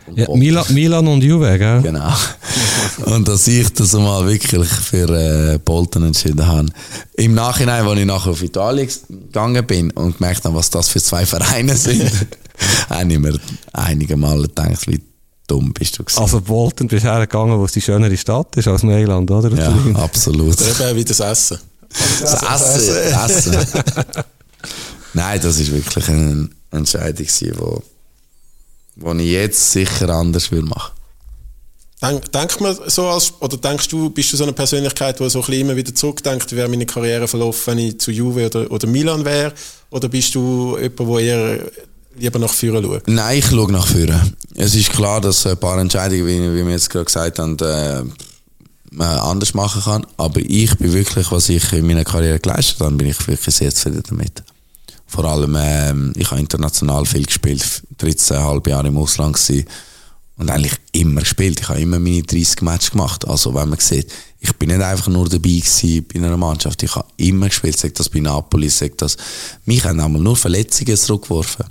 Und Ja. Milan, Milan und Juve, gell? Genau. (laughs) Und dass ich das mal wirklich für äh, Bolton entschieden habe. Im Nachhinein, als ich nachher auf Italien gegangen bin und gemerkt habe, was das für zwei Vereine (laughs) sind, (laughs) habe ich mir einige Male gedacht, wie dumm bist du gewesen. Also Bolton bist du hergegangen, wo es die schönere Stadt ist als Mailand, oder? ja, absolut. Eben wie das Essen. Das Essen. Das Essen. (laughs) Nein, das ist wirklich eine Entscheidung, gewesen, wo, wo ich jetzt sicher anders will machen. Denk, denkt man so als, oder denkst du, bist du so eine Persönlichkeit, die so ein bisschen immer wieder zurückdenkt, wie wäre meine Karriere verlaufen, wenn ich zu Juve oder, oder Milan wäre? Oder bist du jemand, der eher lieber nach vorne schaut? Nein, ich schaue nach vorne. Es ist klar, dass ein paar Entscheidungen, wie, wie wir jetzt gerade gesagt haben, äh, man anders machen kann. Aber ich bin wirklich, was ich in meiner Karriere geleistet habe, bin ich wirklich sehr zufrieden damit. Vor allem, ähm, ich habe international viel gespielt, 13,5 Jahre im Ausland gewesen und eigentlich immer gespielt. Ich habe immer meine 30 Matches gemacht. Also wenn man sieht, ich bin nicht einfach nur dabei gewesen bei einer Mannschaft, ich habe immer gespielt, sagt das bei Napoli, sagt das. Mich haben einmal nur Verletzungen zurückgeworfen.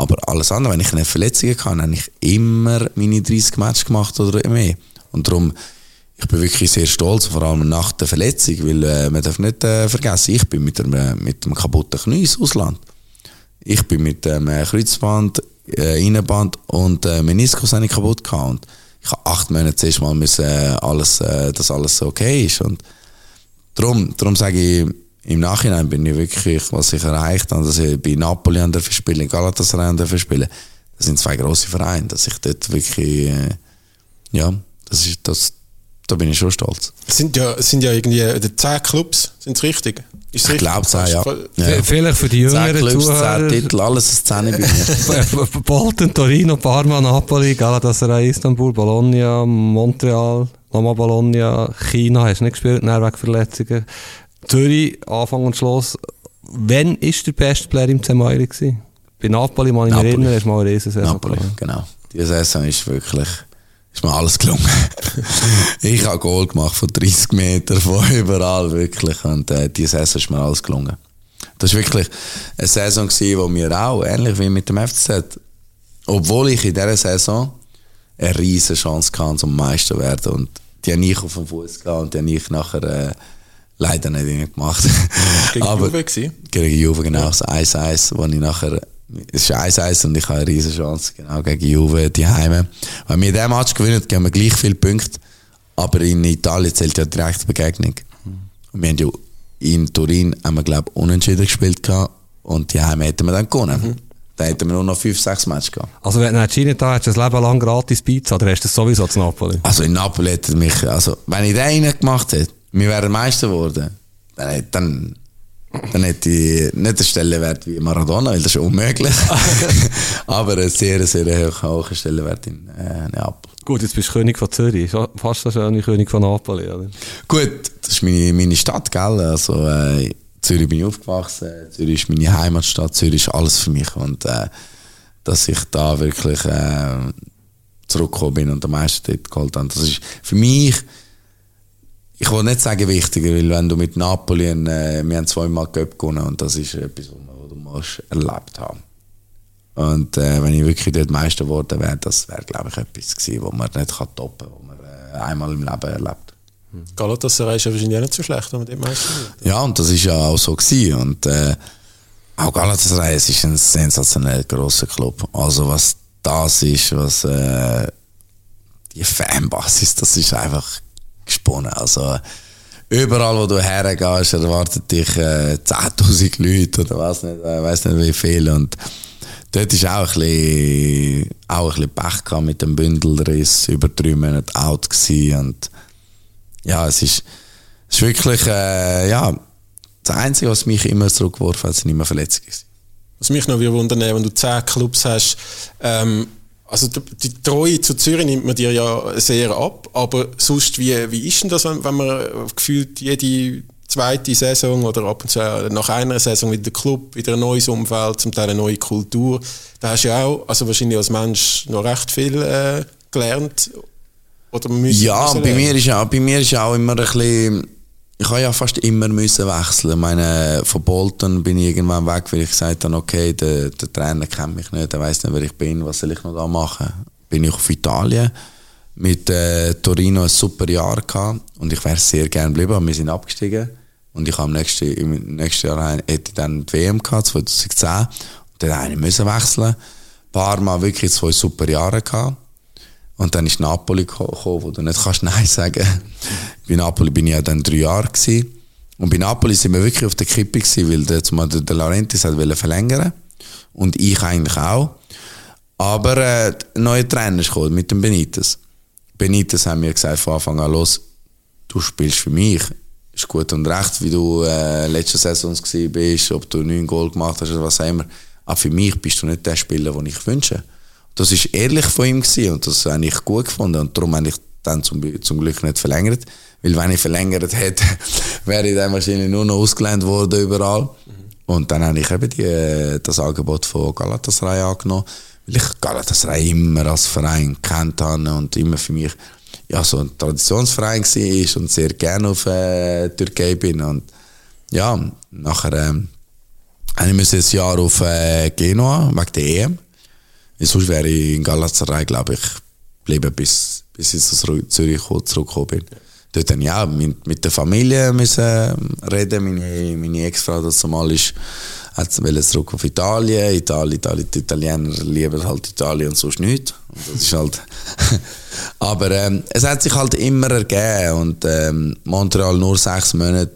Aber alles andere, wenn ich eine Verletzung hatte, habe ich immer meine 30 Matches gemacht oder mehr. Und darum, ich bin wirklich sehr stolz, vor allem nach der Verletzung, weil äh, man darf nicht äh, vergessen, ich bin mit einem, äh, mit einem kaputten Knie ins Ausland. Ich bin mit dem äh, Kreuzband, äh, Innenband und äh, Meniskus habe ich kaputt gehabt. Und ich habe acht Monate zuerst mal müssen, äh, alles, äh, dass alles okay ist. Und darum, darum sage ich, im Nachhinein bin ich wirklich, was ich erreicht habe, dass ich bei Napoli an der spielen, Galatasaray an der spielen. Das sind zwei grosse Vereine, dass ich dort wirklich, äh, ja, das ist, das, da bin ich schon stolz. Es sind ja, es sind ja irgendwie äh, die 10 Clubs, sind es richtig? Ist Ich glaube es auch, ja. Ja. Vielleicht für die Zehn jüngeren Clubs, zehn Zuhörer. Titel, alles eine Szene bei mir. (laughs) Bolton, Torino, Parma, Napoli, Galatasaray, Istanbul, Bologna, Montreal, nochmal Bologna, China hast du nicht gespielt, dann wegen Verletzungen. Zürich, Anfang und Schluss. Wann war der beste Player im Zemairi? Bei Napoli, mal ich mich Napoli. erinnern, hast du mal eine Riesensaison Napoli, gehabt. genau. Die Saison ist wirklich, ist mir alles gelungen. (laughs) ich habe Goal gemacht von 30 Metern, von überall, wirklich. Und äh, die Saison ist mir alles gelungen. Das war wirklich eine Saison, gewesen, wo mir auch, ähnlich wie mit dem FCZ, obwohl ich in dieser Saison eine riesige Chance hatte, zum Meister zu werden. Und die habe ich auf den Fuß gehabt und die habe ich nachher äh, leider nicht gemacht. Gegen Aber- Juve gewesen? gegen Juve, genau. Das 1-1, wo ich nachher. Es ist 1-1 und ich habe eine riesige Chance, genau, gegen Juve, die Heime. Wenn wir diesen Match gewinnen, geben wir gleich viele Punkte. Aber in Italien zählt ja die direkte Begegnung. Und wir haben ja in Turin, haben wir, glaube ich, unentschieden gespielt gehabt. Und die Heime hätten wir dann gewonnen. Dann hätten wir nur noch 5-6 Matches gehabt. Also wenn du China da hättest du ein Leben lang gratis Pizza, oder hast du das sowieso zu Napoli? Also in Napoli hätte mich, also wenn ich den rein gemacht hätte, wir wären Meister geworden, dann, hätte- dann dann hätte ich nicht einen Stellenwert wie Maradona, weil das ist unmöglich. (laughs) Aber einen sehr, sehr hohen Stellenwert in äh, Neapel. Gut, jetzt bist du König von Zürich. Fast so schön wie König von Napoli, oder? Gut, das ist meine, meine Stadt, gell? Also, äh, Zürich bin ich aufgewachsen, Zürich ist meine Heimatstadt, Zürich ist alles für mich. Und äh, dass ich da wirklich äh, zurückgekommen bin und am meisten dort geholt habe, das ist für mich, ich will nicht sagen wichtiger, weil wenn du mit Napoli, äh, wir haben zweimal Cup gewonnen und das ist etwas, was du musst erlebt haben. Und äh, wenn ich wirklich dort Meister geworden wäre, das wäre, glaube ich, etwas gewesen, was man nicht kann toppen kann, was man äh, einmal im Leben erlebt. Galatasaray ist ja wahrscheinlich auch nicht so schlecht, wenn man dort Meister wird. Ja, und das ist ja auch so gewesen. Und äh, auch Galatasaray, es ist ein sensationell grosser Club. Also was das ist, was äh, die Fanbasis, das ist einfach gesponnen. Also überall, wo du hergehst, erwartet dich äh, 10'000 Leute oder was nicht, äh, weiß nicht wie viel. Und dort ist auch ein bisschen, auch ein bisschen Pech mit dem Bündelriss, über drei Monate out. Und ja, es ist, es ist wirklich, äh, ja, das Einzige, was mich immer zurückgeworfen hat, sind immer Verletzungen. Was mich noch wundern, wenn du zehn Clubs hast, ähm, also die, die Treue zu Zürich nimmt man dir ja sehr ab, aber sonst, wie, wie ist denn das, wenn, man gefühlt jede zweite Saison oder ab und zu nach einer Saison wieder der Club, wieder ein neues Umfeld, zum Teil eine neue Kultur, da hast du ja auch, also wahrscheinlich als Mensch noch recht viel äh, gelernt oder müssen Ja, bei mir, ist auch, bei mir ist auch immer ein bisschen, ich habe ja fast immer müssen wechseln. Meine, von Bolton bin ich irgendwann weg, weil ich gesagt habe, okay, der, der Trainer kennt mich nicht, er weiß nicht, wer ich bin, was soll ich noch da machen? Bin ich auf Italien mit äh, Torino ein super Jahr gehabt und ich wäre sehr gerne geblieben, aber wir sind abgestiegen und ich habe im nächsten, im nächsten Jahr hätte dann die WM gehabt, 2010 und dann habe ich müssen wechseln. Ein paar Mal wirklich zwei super Jahre gehabt. Und dann ist Napoli geko- gekommen, wo du nicht kannst Nein sagen Bei Napoli bin ich ja dann drei Jahre gewesen. Und bei Napoli sind wir wirklich auf der Kippe gewesen, weil der, zumal der De Laurentiis hat verlängern Und ich eigentlich auch. Aber äh, ein neuer Trainer gekommen, mit dem Benitez. Benitez haben mir gesagt von Anfang an, los, du spielst für mich. Ist gut und recht, wie du äh, letzte Saison bist, ob du neun Goal gemacht hast oder was auch immer. Aber für mich bist du nicht der Spieler, den ich wünsche. Das ist ehrlich von ihm gewesen und das habe ich gut gefunden und darum habe ich dann zum, zum Glück nicht verlängert. Weil wenn ich verlängert hätte, (laughs) wäre ich dann wahrscheinlich nur noch ausgelernt worden überall. Und dann habe ich eben die, das Angebot von Galatasaray angenommen, weil ich Galatasaray immer als Verein kennt habe und immer für mich ja, so ein Traditionsverein war und sehr gerne auf äh, Türkei bin. Und ja, nachher ähm, habe ich müssen ein Jahr auf äh, Genua wegen der EM. Sonst wäre ich in Galatasaray, glaube ich, geblieben, bis, bis ich zu Zürich zurückgekommen bin. Dort dann ja mit, mit der Familie müssen ähm, reden. Meine, meine Ex-Frau, das zumal ist, hat zurück auf Italien. Italien, Italien, die Italiener lieben halt Italien und sonst nichts. Und das ist halt (laughs) Aber ähm, es hat sich halt immer ergeben und ähm, Montreal nur sechs Monate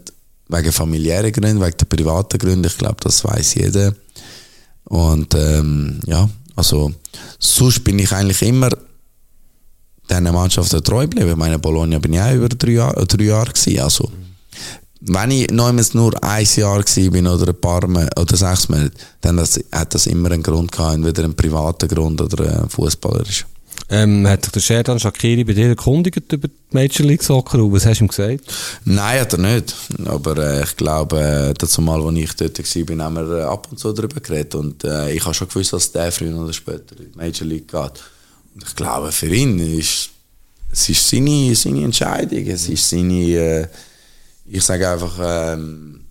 wegen familiären Gründen, wegen der privaten Gründen. Ich glaube, das weiß jeder. Und ähm, ja, also sonst bin ich eigentlich immer dieser Mannschaft treu geblieben. Ich meine, Bologna bin ich auch über drei Jahre, äh, drei Jahre gewesen. Also, wenn ich neunmal nur ein Jahr bin oder ein paar Mo- oder sechs Monate, dann hat das immer einen Grund gehabt, entweder einen privaten Grund oder einen fußballerischen. Ähm, hat sich der Sherdan Shakiri bei dir erkundigt über die Major League Soccer was hast du ihm gesagt? Nein, hat er nicht. Aber äh, ich glaube, äh, dazu mal, als ich dort war, haben wir äh, ab und zu darüber geredet. Und äh, ich habe schon gewusst, dass der früher oder später in die Major League geht. Und ich glaube, für ihn ist es ist seine, seine Entscheidung. Es ist seine, äh, ich sage einfach, ähm,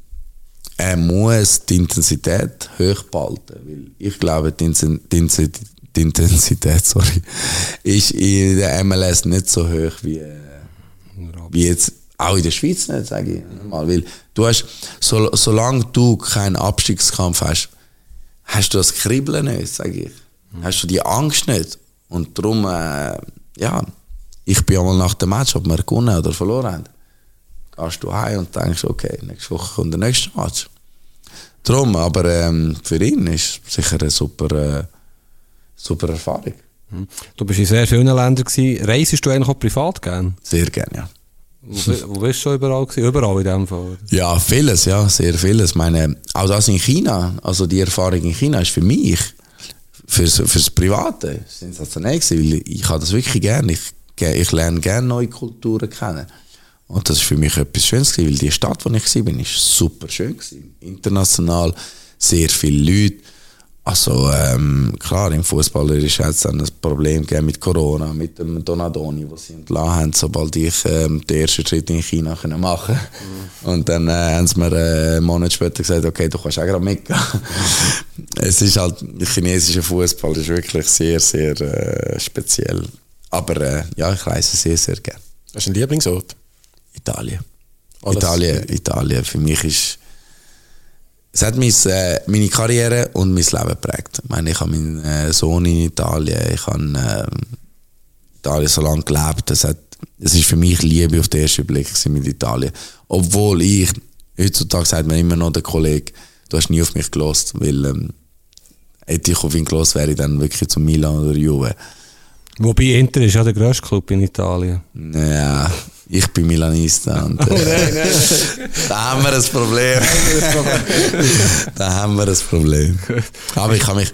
er muss die Intensität hoch behalten. Weil ich glaube, die, Insen- die, Intensität (laughs) sorry, ist in der MLS nicht so hoch wie, äh, wie jetzt auch in der Schweiz nicht, sage ich mal. Weil du hast, so, solange du keinen Abstiegskampf hast, hast du das Kribbeln nicht, sage ich. Hast du die Angst nicht. Und darum, äh, ja, ich bin einmal nach dem Match, ob wir gewonnen oder verloren haben, gehst du heim und denkst, okay, nächste Woche kommt der nächste Match. Darum, aber ähm, für ihn ist es sicher eine super, äh, super Erfahrung. Du bist in sehr vielen Ländern gewesen. Reisest du eigentlich auch privat gern? Sehr gerne, ja. Wo, wo bist du schon überall gewesen? Überall in dem Fall. oder? Ja, vieles, ja, sehr vieles. Meine, auch das in China, also die Erfahrung in China ist für mich, fürs, fürs Private, sensationell gewesen, weil ich habe das wirklich gerne. Ich, ich lerne gerne neue Kulturen kennen. Und das ist für mich etwas Schönes gewesen, weil die Stadt, wo ich war, ist super schön gewesen. International, sehr viele Leute. Also, ähm, klar, im Fußball ist jetzt dann ein Problem gegeben mit Corona, mit dem Donadoni, was sie entlassen haben, sobald ich ähm, den ersten Schritt in China können machen Und dann äh, haben sie mir äh, einen Monat später gesagt, okay, du kannst auch gerade mitgehen. es ist halt, der chinesische Fußball ist wirklich sehr, sehr äh, speziell. Aber äh, ja, ich reise sehr, sehr gerne. Hast du einen Lieblingsort? Italien. Alles- Italien, Italien. Für mich ist. Es hat mein, äh, meine Karriere und mein Leben geprägt. Ich meine, ich habe meinen äh, Sohn in Italien, ich habe ähm, Italien so lange gelebt. Es, hat, es ist für mich Liebe auf den ersten Blick gewesen mit Italien. Obwohl ich, heutzutage sagt mir immer noch der Kollege, du hast nie auf mich gelost, weil ähm, hätte ich auf ihn gelost, wäre ich dann wirklich zu Milan oder Juve. Wobei Inter ist ja der grösste Club in Italien. Ja, ich bin Milanista. Und, äh, (laughs) da haben wir ein Problem. da haben wir ein Problem. (laughs) Aber ich kann mich,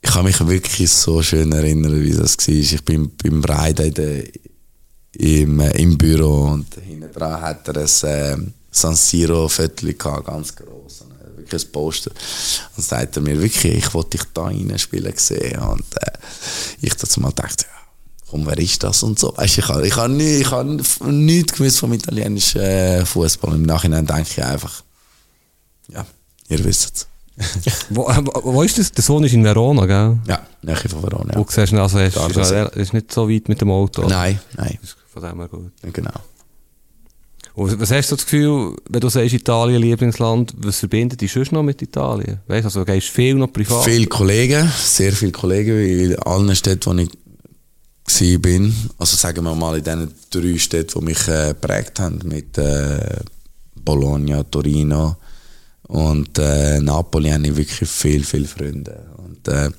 ich kann mich wirklich so schön erinnern, wie das war. Ich bin beim Breiden im, äh, im Büro und hinten dran hat er ein äh, San Siro Viertel gehabt, ganz groß. Wirklich ein Poster. Und sagt er mir wirklich, ich wollte dich da rein spielen sehen. Und äh, ich dazu mal dachte, ja, komm, wer ist das und so. Weißt, ich habe ich hab nie, ich hab nichts gewusst vom italienischen äh, Fußball. Im Nachhinein denke ich einfach, ja, ihr wisst es. (laughs) Wo, äh, wo wo ist das? Der Sohn ist in Verona, gell? Ja, Nähe von Verona. Wo Ja. siehst du, also, es ist, ist, ist nicht so weit mit dem Auto. Nein, nein, Ist Von dem her gut. genau. Und was hast du das Gefühl, wenn du sagst, Italien Lieblingsland, was verbindet dich sonst noch mit Italien? Weißt du, also gehst du viel noch privat? Viele Kollegen, sehr viele Kollegen in allen Städten, wo ich bin. Also sagen wir mal in diesen drei Städten, die mich äh, haben, mit äh, Bologna, Torino und äh, Napoli habe ich wirklich viele, viele Freunde. Und äh,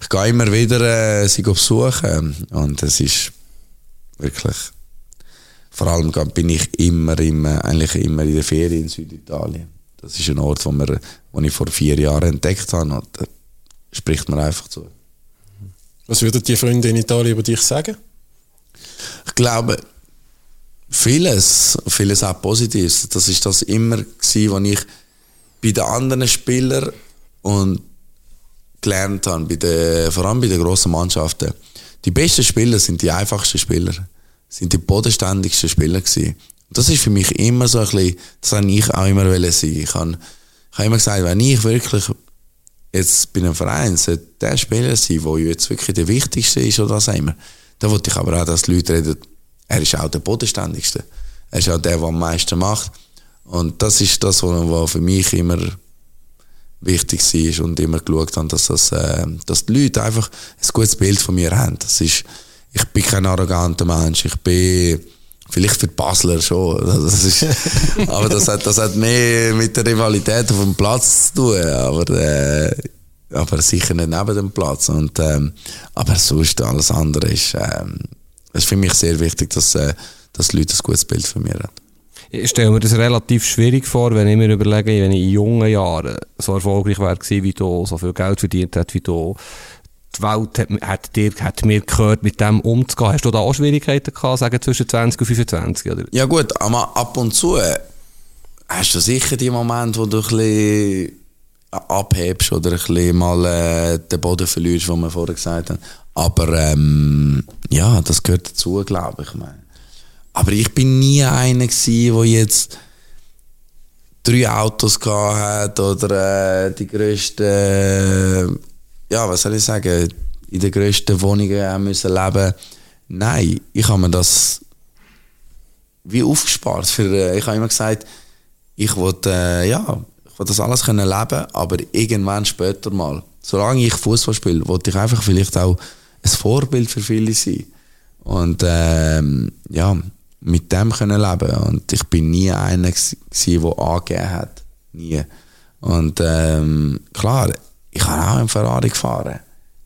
ich gehe immer wieder äh, sie besuchen und es ist wirklich vor allem bin ich immer, immer, eigentlich immer in der Ferien in Süditalien. Das ist ein Ort, wo, wo ich vor vier Jahren entdeckt habe und da spricht man einfach zu. Was würden die Freunde in Italien über dich sagen? Ich glaube, vieles, vieles auch Positives. Das ist das immer gewesen, was ich bei den anderen Spielern und gelernt habe, bei den, vor allem bei den grossen Mannschaften. Die besten Spieler sind die einfachsten Spieler, sind die bodenständigsten Spieler gewesen. Das ist für mich immer so ein bisschen, das habe ich auch immer wollen sein. Ich habe, ich habe immer gesagt, wenn ich wirklich jetzt bei einem Verein sollte der Spieler sein, der jetzt wirklich der wichtigste ist oder was auch immer, dann wollte ich aber auch, dass die Leute reden, er ist auch der bodenständigste. Er ist auch der, der am meisten macht. Und das ist das, was für mich immer wichtig war und immer geschaut habe, dass, das, äh, dass die Leute einfach ein gutes Bild von mir haben. Das ist, ich bin kein arroganter Mensch, ich bin vielleicht für die Basler schon. (laughs) Das ist, aber das hat, das hat mehr mit der Rivalität auf dem Platz zu tun. Aber, äh, aber sicher nicht neben dem Platz. Und, ähm, aber sonst alles andere ist, ähm, ist für mich sehr wichtig, dass, äh, dass die Leute ein gutes Bild von mir haben. Ich stelle mir das relativ schwierig vor, wenn ich mir überlege, wenn ich in jungen Jahren so erfolgreich wäre wie du, so viel Geld verdient hat wie du, die Welt hat, hat, dir, hat mir gehört, mit dem umzugehen. Hast du da auch Schwierigkeiten gehabt, sagen zwischen 20 und 25? Oder? Ja gut, aber ab und zu äh, hast du sicher die Momente, wo du ein bisschen abhebst oder ein bisschen mal äh, den Boden verlierst, was wir vorher gesagt haben. Aber ähm, ja, das gehört dazu, glaube ich. Aber ich bin nie einer gewesen, der jetzt drei Autos gehabt hat oder äh, die grössten, äh, ja, was soll ich sagen, in den grössten Wohnungen müssen leben. Nein, ich habe mir das wie aufgespart. Für, äh, ich habe immer gesagt, ich wollte, äh, ja, will das alles können leben, aber irgendwann später mal. Solange ich Fußball spiele, wollte ich einfach vielleicht auch ein Vorbild für viele sein. Und ähm, ja, mit dem können leben. Und ich bin nie einer der angegeben hat. Nie. Und ähm, klar, ich habe auch einen Ferrari gefahren.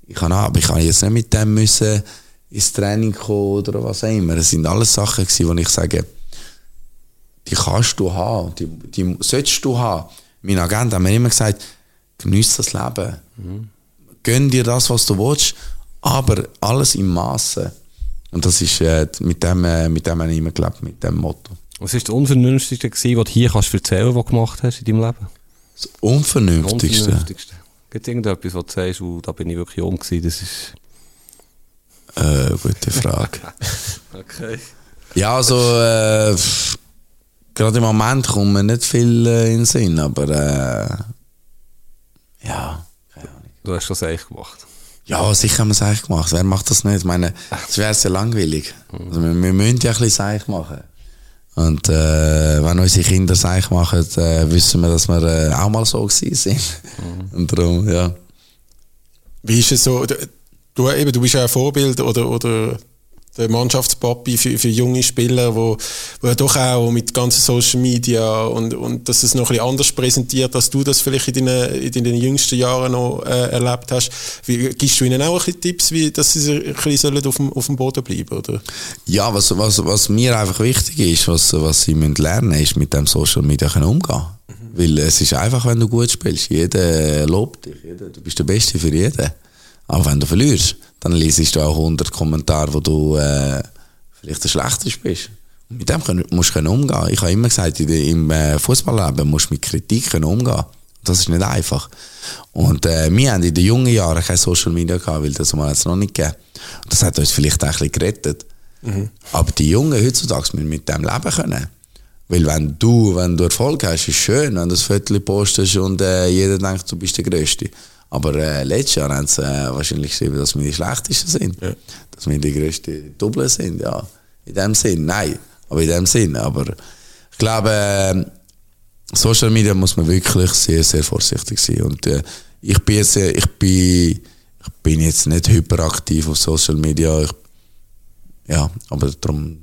Ich habe auch, aber ich habe jetzt nicht mit dem müssen ins Training kommen oder was auch immer. Es sind alles Sachen gewesen, wo ich sage, die kannst du haben, die, die solltest du haben. Mein Agent hat mir immer gesagt, genieß das Leben. Gönn dir das, was du willst, aber alles im Maße. Und das ist, äh, mit dem, äh, mit dem habe ich immer gelebt, mit dem Motto. Was war das Unvernünftigste, gewesen, was du hier kannst erzählen was du gemacht hast in deinem Leben? Das Unvernünftigste. Unvernünftigste. Gibt es irgendetwas, was du sagst, wo, da bin ich wirklich um gewesen, das ist... Äh, gute Frage. (laughs) Okay. ja, also, äh, gerade im Moment kommt mir nicht viel äh, in den Sinn, aber äh, ja, keine Ahnung. Du hast das eigentlich gemacht. Ja, sicher haben wir es eigentlich gemacht. Wer macht das nicht? Ich meine, (laughs) es wäre sehr langweilig. Also wir, wir müssen ja ein bisschen Seich machen. Und äh, wenn unsere Kinder Seich machen, äh, wissen wir, dass wir äh, auch mal so gewesen sind. Und darum, ja. Wie ist es so? Du, du, eben, du bist ja ein Vorbild oder, oder der Mannschaftspapi für, für junge Spieler, wo, wo ja doch auch mit ganzen Social Media und, und dass es noch ein bisschen anders präsentiert, als du das vielleicht in deinen, in deinen jüngsten Jahren noch äh, erlebt hast. Wie, gibst du ihnen auch ein bisschen Tipps, wie, dass sie ein bisschen auf, dem, auf dem Boden bleiben oder? Ja, was, was, was mir einfach wichtig ist, was, was sie müssen lernen ist, mit dem Social Media können umgehen. Weil es ist einfach, wenn du gut spielst. Jeder lobt dich. Jeder, du bist der Beste für jeden. Aber wenn du verlierst, dann liest du auch 100 Kommentare, wo du äh, vielleicht der Schlechteste bist. Und mit dem können, musst du können umgehen. Ich habe immer gesagt, im äh, Fußballleben musst du mit Kritik können umgehen. Das ist nicht einfach. Und äh, wir haben in den jungen Jahren kein Social Media gehabt, weil das mal jetzt noch nicht gegeben. Das hat uns vielleicht auch ein bisschen gerettet. Aber die Jungen heutzutage müssen mit dem leben können. Weil wenn du, wenn du Erfolg hast, ist schön, wenn du das Viertel postest und äh, jeder denkt, du bist der Größte. Aber äh, letztes Jahr haben sie äh, wahrscheinlich geschrieben, dass wir die Schlechtesten sind. Dass wir die größte Double sind, ja. In dem Sinn, nein. Aber in dem Sinn. Aber ich glaube, äh, Social Media muss man wirklich sehr, sehr vorsichtig sein. Und äh, ich bin jetzt, äh, ich bin, ich bin jetzt nicht hyperaktiv auf Social Media. Ich, ja, aber darum,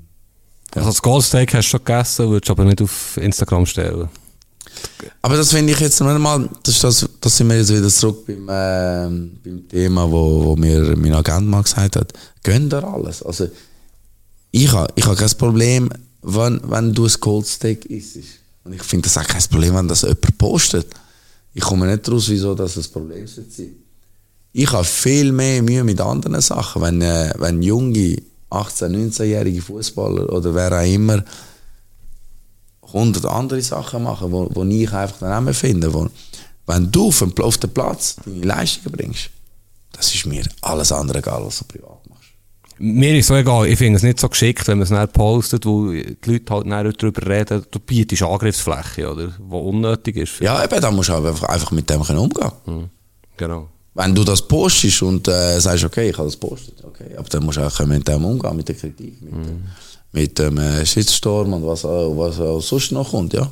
Also das Goldsteak hast du schon gegessen, würdest aber nicht auf Instagram stellen. Aber das finde ich jetzt noch einmal, das, das, das sind wir jetzt wieder zurück beim, ähm, beim Thema, wo, wo mir mein Agent mal gesagt hat, gönn dir alles. Also, ich habe ich ha kein Problem, wenn, wenn du ein Coldsteak isst. Und ich finde das auch kein Problem, wenn das jemand postet. Ich komme nicht daraus, wieso das ein Problem sein. Ich habe viel mehr Mühe mit anderen Sachen. Wenn, äh, wenn junge 18-, 19-jährige Fußballer oder wer auch immer 100 andere Sachen machen, wo, wo ich einfach dann auch mehr finde. Wo, wenn du auf den, auf den Platz deine Leistungen bringst, das ist mir alles andere egal, was du privat machst. Mir ist so egal, ich finde es nicht so geschickt, wenn man es nicht postet, wo die Leute halt nicht darüber reden, du bietest Angriffsfläche, oder? Wo unnötig ist. Ja, eben, da musst du einfach, einfach mit dem können umgehen Genau. Wenn du das postest und äh, sagst, okay, ich habe das postet, okay, aber dann musst du auch mit dem umgehen, mit der Kritik, mit, dem- mit dem äh, Shitstorm und was, auch- was auch sonst noch kommt, ja.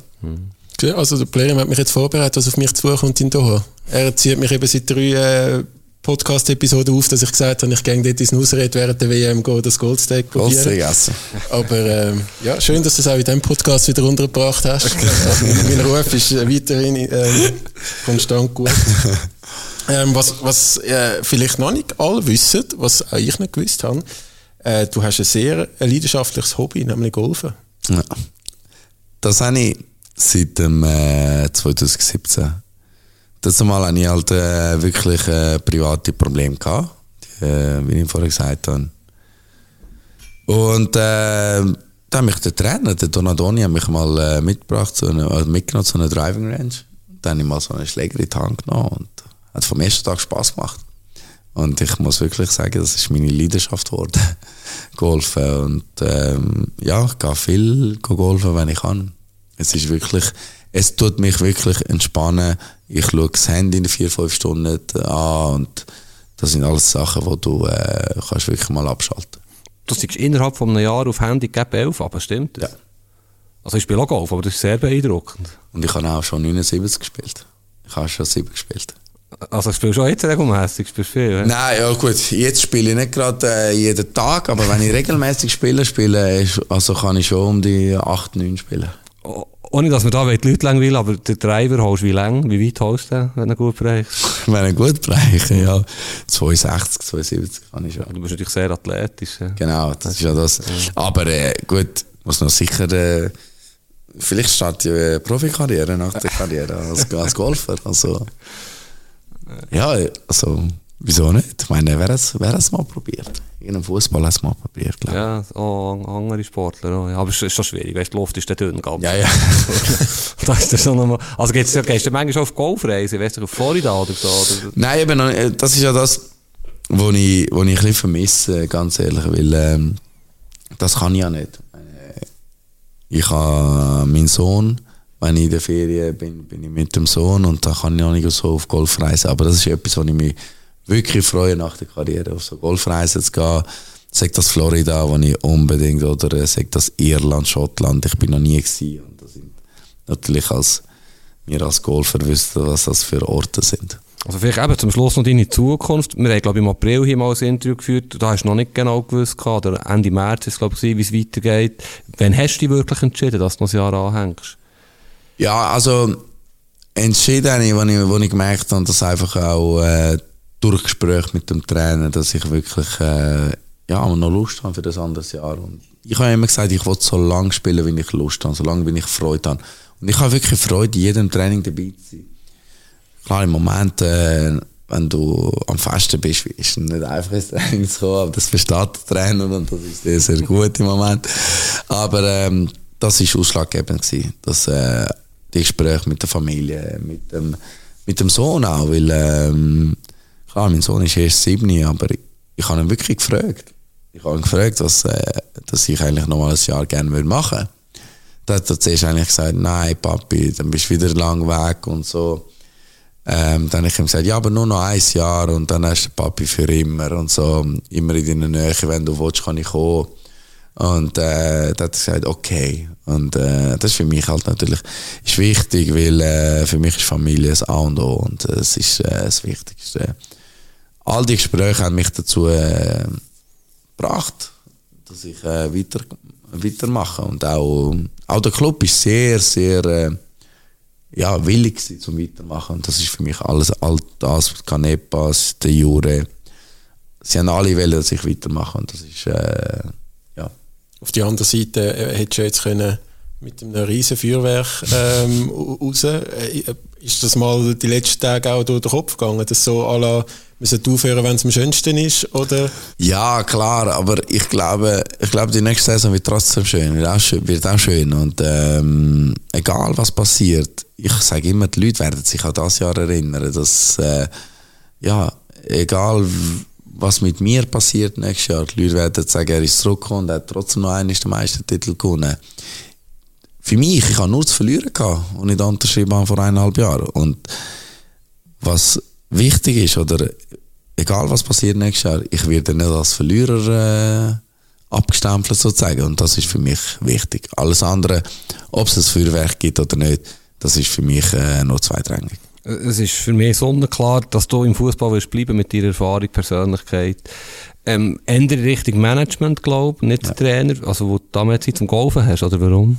Ja, Also der Player hat mich jetzt vorbereitet, was auf mich zukommt in Doha. Er zieht mich eben seit drei äh, Podcast-Episoden auf, dass ich gesagt habe, ich gehe dort ins Ausrede während der WM gehen, das Goldsteak Goldsteak probieren. essen. Aber ähm, ja, schön, dass du es auch in diesem Podcast wieder untergebracht hast. (laughs) mein Ruf ist äh, weiterhin ähm, konstant gut. (laughs) ähm, was was äh, vielleicht noch nicht alle wissen, was auch ich nicht gewusst habe, äh, du hast ein sehr ein leidenschaftliches Hobby, nämlich Golfen. Ja. Das habe ich seit dem, äh, 2017. Das Mal hatte ich halt äh, wirklich äh, private Probleme gehabt, äh, wie ich vorher gesagt habe. Und äh, dann hat mich der Trainer, der Donadoni, hat mich mal äh, mitgebracht, zu einer, also mitgenommen zu einer Driving Range. Dann habe ich mal so einen Schläger in die Hand genommen und hat vom ersten Tag Spaß gemacht. Und ich muss wirklich sagen, das ist meine Leidenschaft geworden. (laughs) Golfen. Und ähm, ja, ich gehe viel golfen, wenn ich kann. Es ist wirklich, es tut mich wirklich entspannen. Ich schaue das Handy in vier, fünf Stunden an und das sind alles Sachen, wo du äh, kannst wirklich mal abschalten. Du siehst innerhalb von einem Jahr auf Handy Gap 11, aber stimmt das? Ja. Also ich spiele auch Golf, aber das ist sehr beeindruckend. Und ich habe auch schon 79 gespielt. Ich habe schon 7 gespielt. Also ich spiele schon jetzt regelmäßig, spielst viel, ja? Nein, ja gut, jetzt spiele ich nicht gerade äh, jeden Tag, aber wenn ich regelmäßig spiele, spiele also kann ich schon um die 8, 9 spielen. Oh, Ohne dass man da die Leute lang will, aber den Driver holst du wie lang? Wie weit holst du den, wenn du gut bereichst? (laughs) Wenn ich gut bereiche, ja. 62, 72 kann ich schon. Du bist natürlich sehr athletisch. Ja. Genau, das ist ja das. Aber äh, gut, muss noch sicher äh, vielleicht starte ich eine Profikarriere nach der Karriere als, als Golfer. Also, ja, also, wieso nicht? Ich meine, wer es, wer es mal probiert? In einem Fußball hat es mal probiert, glaube Ja, auch andere Sportler. Auch. Ja, aber es ist schon schwierig, weißt, die Luft ist dann dünn. Ganz. Ja, ja. (laughs) da ist das schon nochmal. Also geht's, gehst du manchmal auf Golfreise, weißt du, auf Florida oder so? Oder? Nein, eben, nicht. das ist ja das, was ich, wo ich ein bisschen vermisse, ganz ehrlich, weil ähm, das kann ich ja nicht. Äh, Ich habe meinen Sohn, wenn ich in der Ferien bin, bin ich mit dem Sohn und da kann ich auch nicht so auf Golfreisen. Aber das ist etwas, wo ich mich wirklich freue, nach der Karriere auf so Golfreisen zu gehen. Sagt das Florida, wo ich unbedingt, oder äh, sagt das Irland, Schottland, ich bin noch nie gewesen. Und das sind natürlich als, wir als Golfer wissen, was das für Orte sind. Also vielleicht eben zum Schluss noch deine Zukunft. Wir haben, glaube ich, im April hier mal ein Interview geführt. Da hast du noch nicht genau gewusst, oder Ende März ist es, glaube ich, wie es weitergeht. Wann hast du dich wirklich entschieden, dass du noch ein Jahr anhängst? Ja, also entschieden habe ich, wo ich, ich gemerkt habe, dass einfach auch äh, durch Gespräche mit dem Trainer, dass ich wirklich äh, ja, noch Lust habe für das andere Jahr. Und ich habe immer gesagt, ich will so lange spielen, wie ich Lust habe, so lange, wie ich Freude habe. Und ich habe wirklich Freude, in jedem Training dabei zu sein. Klar, im Moment, äh, wenn du am Festen bist, ist es nicht einfach ins Training zu kommen, aber das versteht der Trainer und das ist sehr, sehr gut im Moment. Aber ähm, das war ausschlaggebend, dass äh, die Gespräche mit der Familie, mit dem, mit dem Sohn auch, weil ähm, klar, mein Sohn ist erst sieben, aber ich, ich habe ihn wirklich gefragt. Ich habe ihn gefragt, was, äh, dass ich eigentlich noch mal ein Jahr gerne machen würde. Da hat er zuerst eigentlich gesagt, nein, Papi, dann bist du wieder lang weg und so. Ähm, dann habe ich ihm gesagt, ja, aber nur noch ein Jahr und dann hast du Papi für immer und so, immer in deiner Nähe, wenn du willst, kann ich kommen. Und äh, dann hat er gesagt, okay. Und äh, das ist für mich halt natürlich ist wichtig, weil äh, für mich ist Familie das A und O und äh, es ist äh, das Wichtigste. All die Gespräche haben mich dazu äh, gebracht, dass ich äh, weiter, weitermache. Und auch, auch der Club ist sehr, sehr äh, ja, willig gewesen, zum Weitermachen. Und das ist für mich alles, all das, Canepas, der Jure. Sie haben alle wollen, dass ich weitermache. Und das ist, äh. Auf die andere Seite äh, hättest du jetzt können mit einem riesen Feuerwerk ähm, (laughs) raus. Äh, ist das mal die letzten Tage auch durch den Kopf gegangen, dass so la, wir sollten aufhören, wenn es am schönsten ist, oder? Ja, klar, aber ich glaube, ich glaube, die nächste Saison wird trotzdem schön, wird auch schön, wird auch schön. Und ähm, egal was passiert, ich sage immer, die Leute werden sich an das Jahr erinnern, dass äh, ja, egal was mit mir passiert nächstes Jahr, die Leute werden sagen, er ist zurückgekommen und hat trotzdem noch einen den Meistertitel gewonnen. Für mich, ich habe nur zu verlieren gehabt und ich unterschrieben vor eineinhalb Jahren. Und was wichtig ist, oder egal was passiert nächstes Jahr, ich werde nicht als Verlierer äh, abgestempelt sozusagen. Und das ist für mich wichtig. Alles andere, ob es ein Feuerwerk gibt oder nicht, das ist für mich äh, nur zweitrangig. Es ist für mich sonnenklar, dass du im Fußball willst bleiben mit deiner Erfahrung, Persönlichkeit. Ähm, ändere Richtung Management, glaube ich, nicht Trainer. Also, wo du damals Zeit zum Golfen hast, oder warum?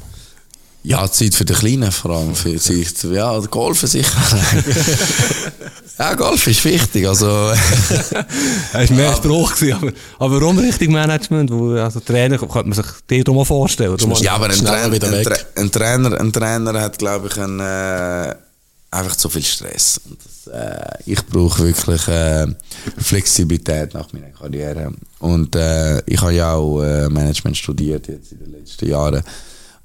Ja, Zeit für die Kleinen vor allem. Für sich, ja, Golfen sicher. (laughs) ja, Golf ist wichtig. Also, (laughs) Das war mehr Spruch, gewesen, aber, aber warum Richtung Management? Wo, also Trainer könnte man sich dir mal vorstellen. Oder? ja, aber ein Trainer, ein, weg. Tra ein, Trainer, ein Trainer hat, glaube ich, ein, äh, einfach zu viel Stress. Das, äh, ich brauche wirklich äh, Flexibilität nach meiner Karriere. Und äh, ich habe ja auch äh, Management studiert jetzt in den letzten Jahren.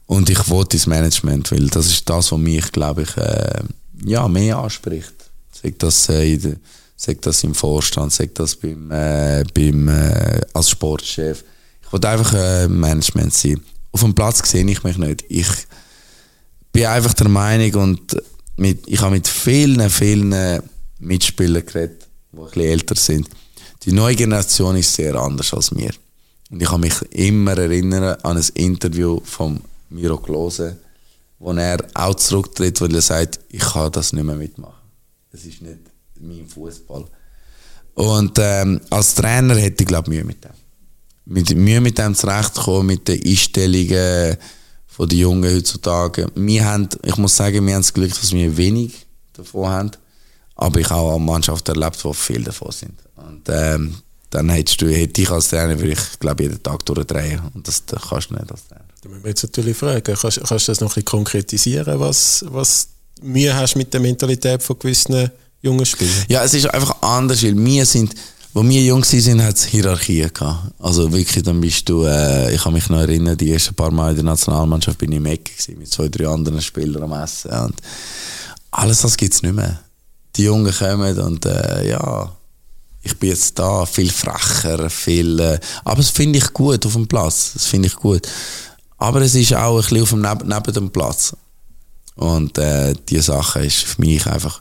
Und ich wollte ins Management, weil das ist das, was mich, glaube ich, äh, ja, mehr anspricht. Sagt das, äh, sagt das im Vorstand, sagt das beim, beim, als Sportchef. Ich wollte einfach Management sein. Auf dem Platz sehe ich mich nicht. Ich bin einfach der Meinung und mit, ich habe mit vielen, vielen Mitspielern geredet, die ein bisschen älter sind. Die neue Generation ist sehr anders als mir. Und ich kann mich immer erinnern an ein Interview von Miro Klose, wo er auch zurücktritt, weil er sagt, ich kann das nicht mehr mitmachen. Das ist nicht mein Fußball. Und ähm, als Trainer hätte ich glaube Mühe mit dem. Mit, Mühe mit dem zurechtzukommen, mit den Einstellungen von den Jungen heutzutage. Wir haben, ich muss sagen, wir haben das Glück, dass wir wenig davon haben. Aber ich habe auch Mannschaft erlebt, wo viele davon sind. Und ähm, dann hättest du, hätte ich als Trainer, würde ich glaube jeden Tag durchdrehen. Und das, das kannst du nicht als Trainer. Da müssen wir jetzt natürlich fragen, kannst, kannst du das noch ein bisschen konkretisieren, was, was Mühe hast mit der Mentalität von gewissen jungen Spielern? Ja, es ist einfach anders, weil wir sind, wo wir jung waren, hat es Hierarchien gehabt. Also wirklich, dann bist du, äh, ich kann mich noch erinnern, die ersten paar Mal in der Nationalmannschaft bin ich im gewesen, mit zwei, drei anderen Spielern am Essen. Und alles das gibt es nicht mehr. Die Jungen kommen und äh, ja, ich bin jetzt da, viel frecher, viel, äh, aber das finde ich gut auf dem Platz, das finde ich gut. Aber es ist auch ein bisschen auf dem neben, neben dem Platz. Und äh, diese Sache ist für mich einfach,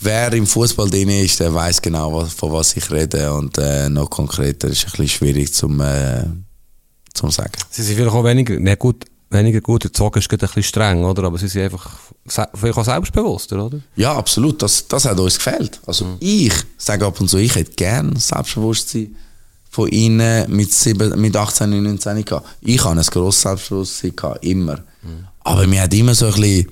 wer im Fußball drin ist, der weiß genau, was, von was ich rede. Und äh, noch konkreter ist ein bisschen schwierig zum, äh, zum sagen. Sie sind vielleicht auch weniger, ne, gut, weniger gut erzogen, ist gerade ein bisschen streng, oder? Aber sie sind einfach vielleicht auch selbstbewusster, oder? Ja, absolut. Das, das hat uns gefällt. Also ich sage ab und zu, ich hätte gern Selbstbewusstsein von ihnen mit, sieben, mit 18, 19 gehabt. Ich habe ein grosses Selbstbewusstsein gehabt, immer. Aber mir hat immer so ein bisschen,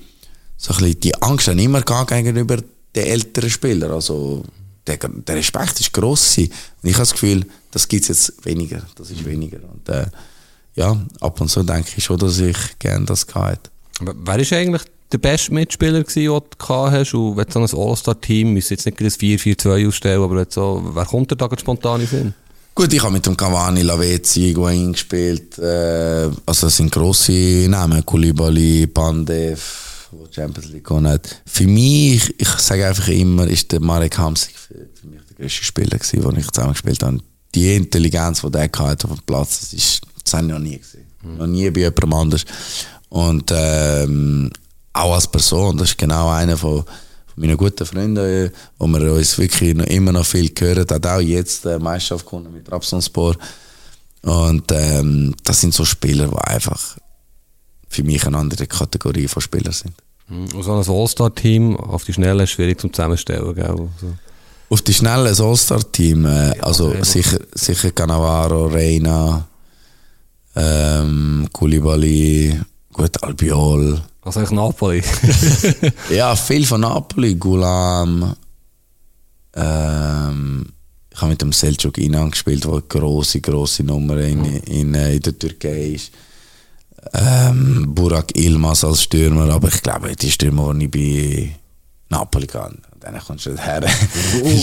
so ein bisschen die Angst gegenüber den älteren Spielern. Also der, der Respekt ist gross. Und ich habe das Gefühl, das gibt es jetzt weniger. Das ist weniger. Und äh, ja, ab und zu denke ich schon, dass ich gerne das gehabt hätte. Wer ist eigentlich der beste Mitspieler gewesen, den du gehabt hast? Und wenn du so ein All-Star-Team, müsst jetzt nicht gerade ein 4-4-2 aufstellen, aber jetzt so, wer kommt dir da spontan in Sinn? Gut, ich habe mit dem Cavani, Lavezzi, Higuain gespielt. Äh, also das sind grosse Namen. Koulibaly, Pandev, wo die Champions League gewonnen hat. Für mich, ich sage einfach immer, ist der Marek Hamsik für, für mich der grösste Spieler gewesen, den ich zusammen gespielt habe. Die Intelligenz, die der hatte auf dem Platz, das, ist, das habe ich noch nie gesehen. Noch nie bei jemandem anders. Und ähm, auch als Person, das ist genau einer von, von meinen guten Freunden, äh, wo wir uns wirklich noch, immer noch viel hören, hat auch jetzt äh, Meisterschaft gewonnen mit Trabzonspor. Und ähm, das sind so Spieler, die einfach für mich eine andere Kategorie von Spielern sind. Mhm. Und so ein All-Star-Team auf die Schnelle ist schwierig zum Zusammenstellen, gell? Also. Auf die schnelle All-Star-Team, äh, also ja. sicher, sicher Cannavaro, Reina, ähm, Koulibaly, gut, Albiol. Also eigentlich Napoli. (laughs) Ja, viel von Napoli, Gulam. Ähm, ich habe mit dem Selçuk Inan gespielt, der eine grosse, grosse Nummer in, in, äh, in der Türkei ist. Ähm, Burak Ilmaz als Stürmer, aber ich glaube, die Stürmer, die ich bei Napoli kann, dann kommst du her.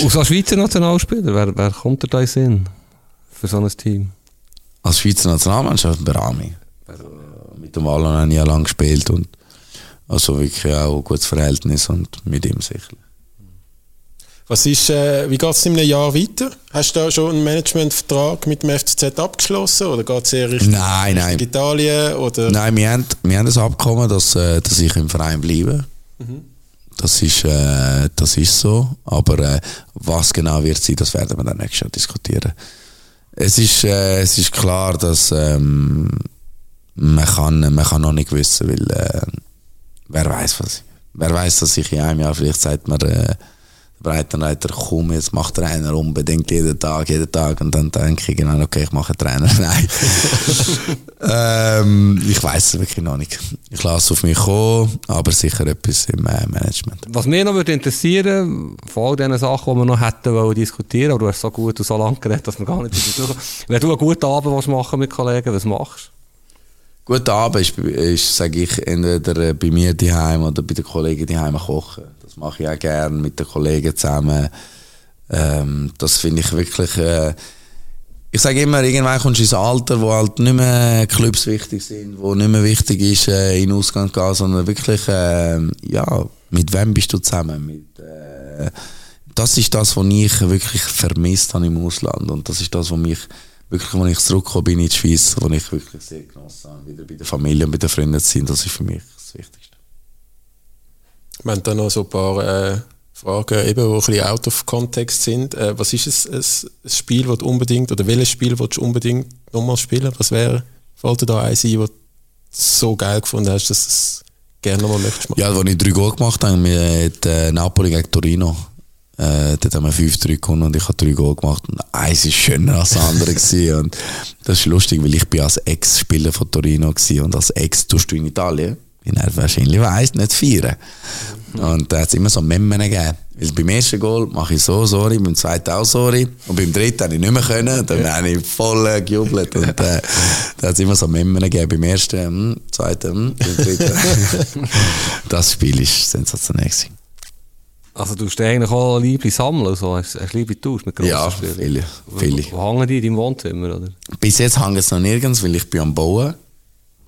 So ein Schweizer Nationalspieler, wer, wer kommt dir da in Sinn? Für so ein Team? als Schweizer Nationalmannschaft Berami. Also, mit dem Wallon habe ich ja lange gespielt und also wirklich auch ein gutes Verhältnis und mit ihm sicher. Was ist, äh, wie geht es in einem Jahr weiter? Hast du da schon einen Managementvertrag mit dem FCZ abgeschlossen oder geht es eher Richtung, Nein, nein. Richtung Italien? Oder? Nein, wir haben, wir haben das Abkommen, dass, äh, dass ich im Verein bleibe. Das, ist, äh, das ist so. Aber äh, was genau wird sein, das werden wir dann nächstes Jahr diskutieren. Es ist, äh, es ist klar, dass ähm, man, kann, man kann noch nicht wissen, weil äh, wer weiß was. Wer weiß, dass ich in einem Jahr vielleicht sagt man, äh, Breitenreiter, komm, jetzt mach Trainer unbedingt jeden Tag, jeden Tag. Und dann denke ich genau, okay, ich mache Trainer. (laughs) Nein. (laughs) ähm, ich weiß es wirklich noch nicht. Ich lasse auf mich kommen, aber sicher etwas im äh, Management. Was mich noch würde interessieren, von all diesen Sachen, die wir noch hätten wollen diskutieren, aber du hast so gut und so lange geredet, dass wir gar nicht kommen. Wenn du einen guten Abend willst machen mit Kollegen, was machst Guten Abend ist, ist sage ich, entweder bei mir daheim oder bei den Kollegen daheim kochen. Das mache ich auch gerne mit den Kollegen zusammen. Ähm, das finde ich wirklich. Äh, ich sage immer, irgendwann kommst du ins Alter, wo halt nicht mehr Clubs wichtig sind, wo nicht mehr wichtig ist, äh, in den Ausgang zu gehen, sondern wirklich, äh, ja, mit wem bist du zusammen? Mit, äh, das ist das, was ich wirklich vermisst habe im Ausland. Und das ist das, was mich wirklich, als ich zurückgekommen bin in die Schweiz, wo ich wirklich sehr genossen habe, wieder bei der Familie und bei den Freunden zu sein. Das ist für mich das Wichtigste. Wir haben da noch so ein paar äh, Fragen, eben, die ein bisschen out of context sind. Äh, was ist es, ein, ein Spiel, das du unbedingt, oder welches Spiel willst du unbedingt nochmal spielen? Was wäre, fällt dir da ein sein, wo du so geil gefunden hast, dass du es gerne nochmal möchtest machen? Ja, als ich drei Goal gemacht habe, mit äh, Napoli gegen Torino. Äh, dort haben wir 5-3 gewonnen und ich habe drei Goal gemacht. Und eins war schöner als das andere. gewesen. (laughs) und das ist lustig, weil ich bin als Ex-Spieler von Torino war und als Ex tust du in Italien. wie er wahrscheinlich weiss, nicht feiern. Und da hat es immer so Memmen gegeben. Weil beim ersten Goal mache ich so sorry, beim zweiten auch sorry. Und beim dritten habe ich nicht mehr können. Dann habe ich voll äh, gejubelt. Und äh, da hat es immer so Memmen gegeben. Beim ersten, hm, zweiten, hm, beim dritten. (laughs) das Spiel ist sensationell. Gewesen. Also du hast eigentlich auch Liebling sammeln, so. Hast, hast Liebling Tausch mit grossen Ja, Spielern? viele, viele. Wo, wo hängen die in deinem Wohnzimmer, oder? Bis jetzt hängt es noch nirgends, weil ich bin am Bauen.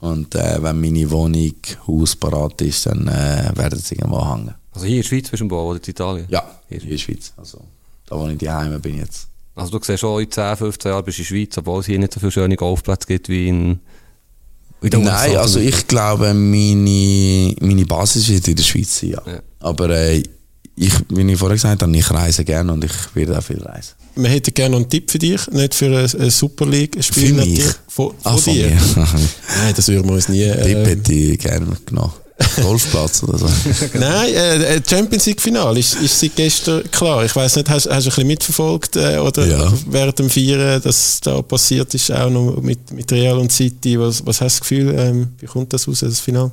Und äh, wenn meine Wohnung, Haus parat ist, dann äh, werden sie irgendwo hängen. Also hier in der Schweiz bist du im Bau oder in Italien? Ja, hier in der Schweiz. Also, da wo ich daheim bin jetzt. Also du siehst schon, in 10, 15 Jahren bist du in der Schweiz, obwohl es hier nicht so viele schöne Golfplätze gibt wie in... Nein, also ich glaube, meine, meine Basis wird in der Schweiz sein, ja. Ja. Aber äh, ich, wie ich vorher gesagt habe, ich reise gerne und ich werde auch viel reisen. Wir hätten gerne noch einen Tipp für dich, nicht für ein, Super League-Spiel. Für mich? Von, von Ah, von dir? Nein, das würden wir uns nie... Tipp Äh, hätte ich gerne genommen. Golfplatz oder so. (laughs) Nein, äh, Champions League Finale ist, ist seit gestern klar. Ich weiß nicht, hast, hast du ein bisschen mitverfolgt äh, oder Ja. während dem Feiern, dass da passiert ist, auch noch mit, mit Real und City. Was, was hast du das Gefühl, ähm, wie kommt das raus, das Finale?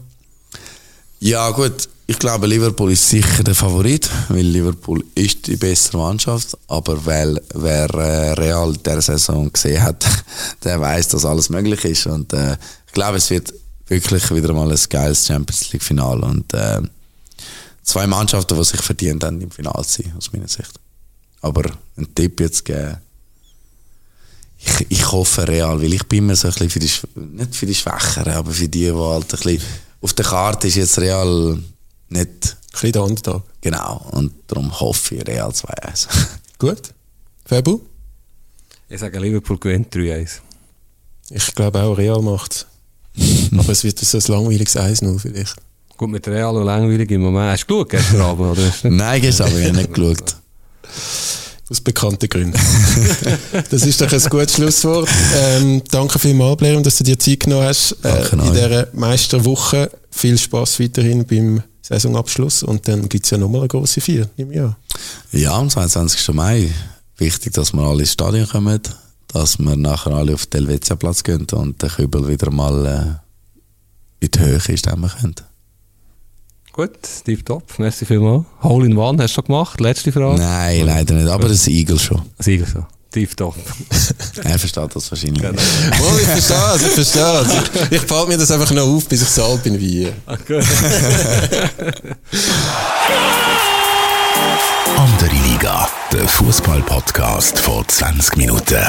Ja, gut. Ich glaube, Liverpool ist sicher der Favorit, weil Liverpool ist die bessere Mannschaft. Aber weil, wer äh, Real der Saison gesehen hat, (laughs) der weiß, dass alles möglich ist. Und äh, ich glaube, es wird wirklich wieder mal ein geiles Champions League Final und äh, zwei Mannschaften, die sich verdient haben, im Finale zu sein, aus meiner Sicht. Aber einen Tipp jetzt geben. Ich, ich hoffe Real, weil ich bin immer so ein bisschen für die, nicht für die Schwächeren, aber für die, die halt ein bisschen, auf der Karte ist jetzt Real nicht Ein bisschen der Underdog. genau. Und darum hoffe ich Real 2-1. (laughs) Gut. Fabu? Ich sage, Liverpool gewinnt 3-1. Ich glaube auch, Real macht (laughs) Aber es wird so ein langweiliges 1-0 vielleicht. Gut, mit Real und langweilig im Moment. Hast du geschaut gestern Abend, oder? Hast du nicht- Nein, gestern habe ich nicht geschaut. Aus bekannten Gründen. (laughs) das ist doch ein gutes Schlusswort. Ähm, danke vielmals, Blair, dass du dir Zeit genommen hast. Äh, in dieser Meisterwoche. Viel Spaß weiterhin beim Saisonabschluss. Und dann gibt es ja nochmal eine grosse Feier im Jahr. Ja, am 22. Mai. Wichtig, dass wir alle ins Stadion kommen, dass wir nachher alle auf den Helvetia-Platz gehen und den Kübel wieder mal äh, in die Höhe stemmen können. Gut, tipptopp. Merci vielmals. Hole in One hast du schon gemacht? Letzte Frage. Nein, leider nicht, aber das Eagle schon. Sicher so. Tipptopp. (laughs) Er versteht das wahrscheinlich nicht. (laughs) Oh, ich verstehe es, ich verstehe es. Ich, ich behalte mir das einfach noch auf, bis ich so alt bin wie ihr. (laughs) Andere Liga, der Fußball-Podcast vor 20 Minuten.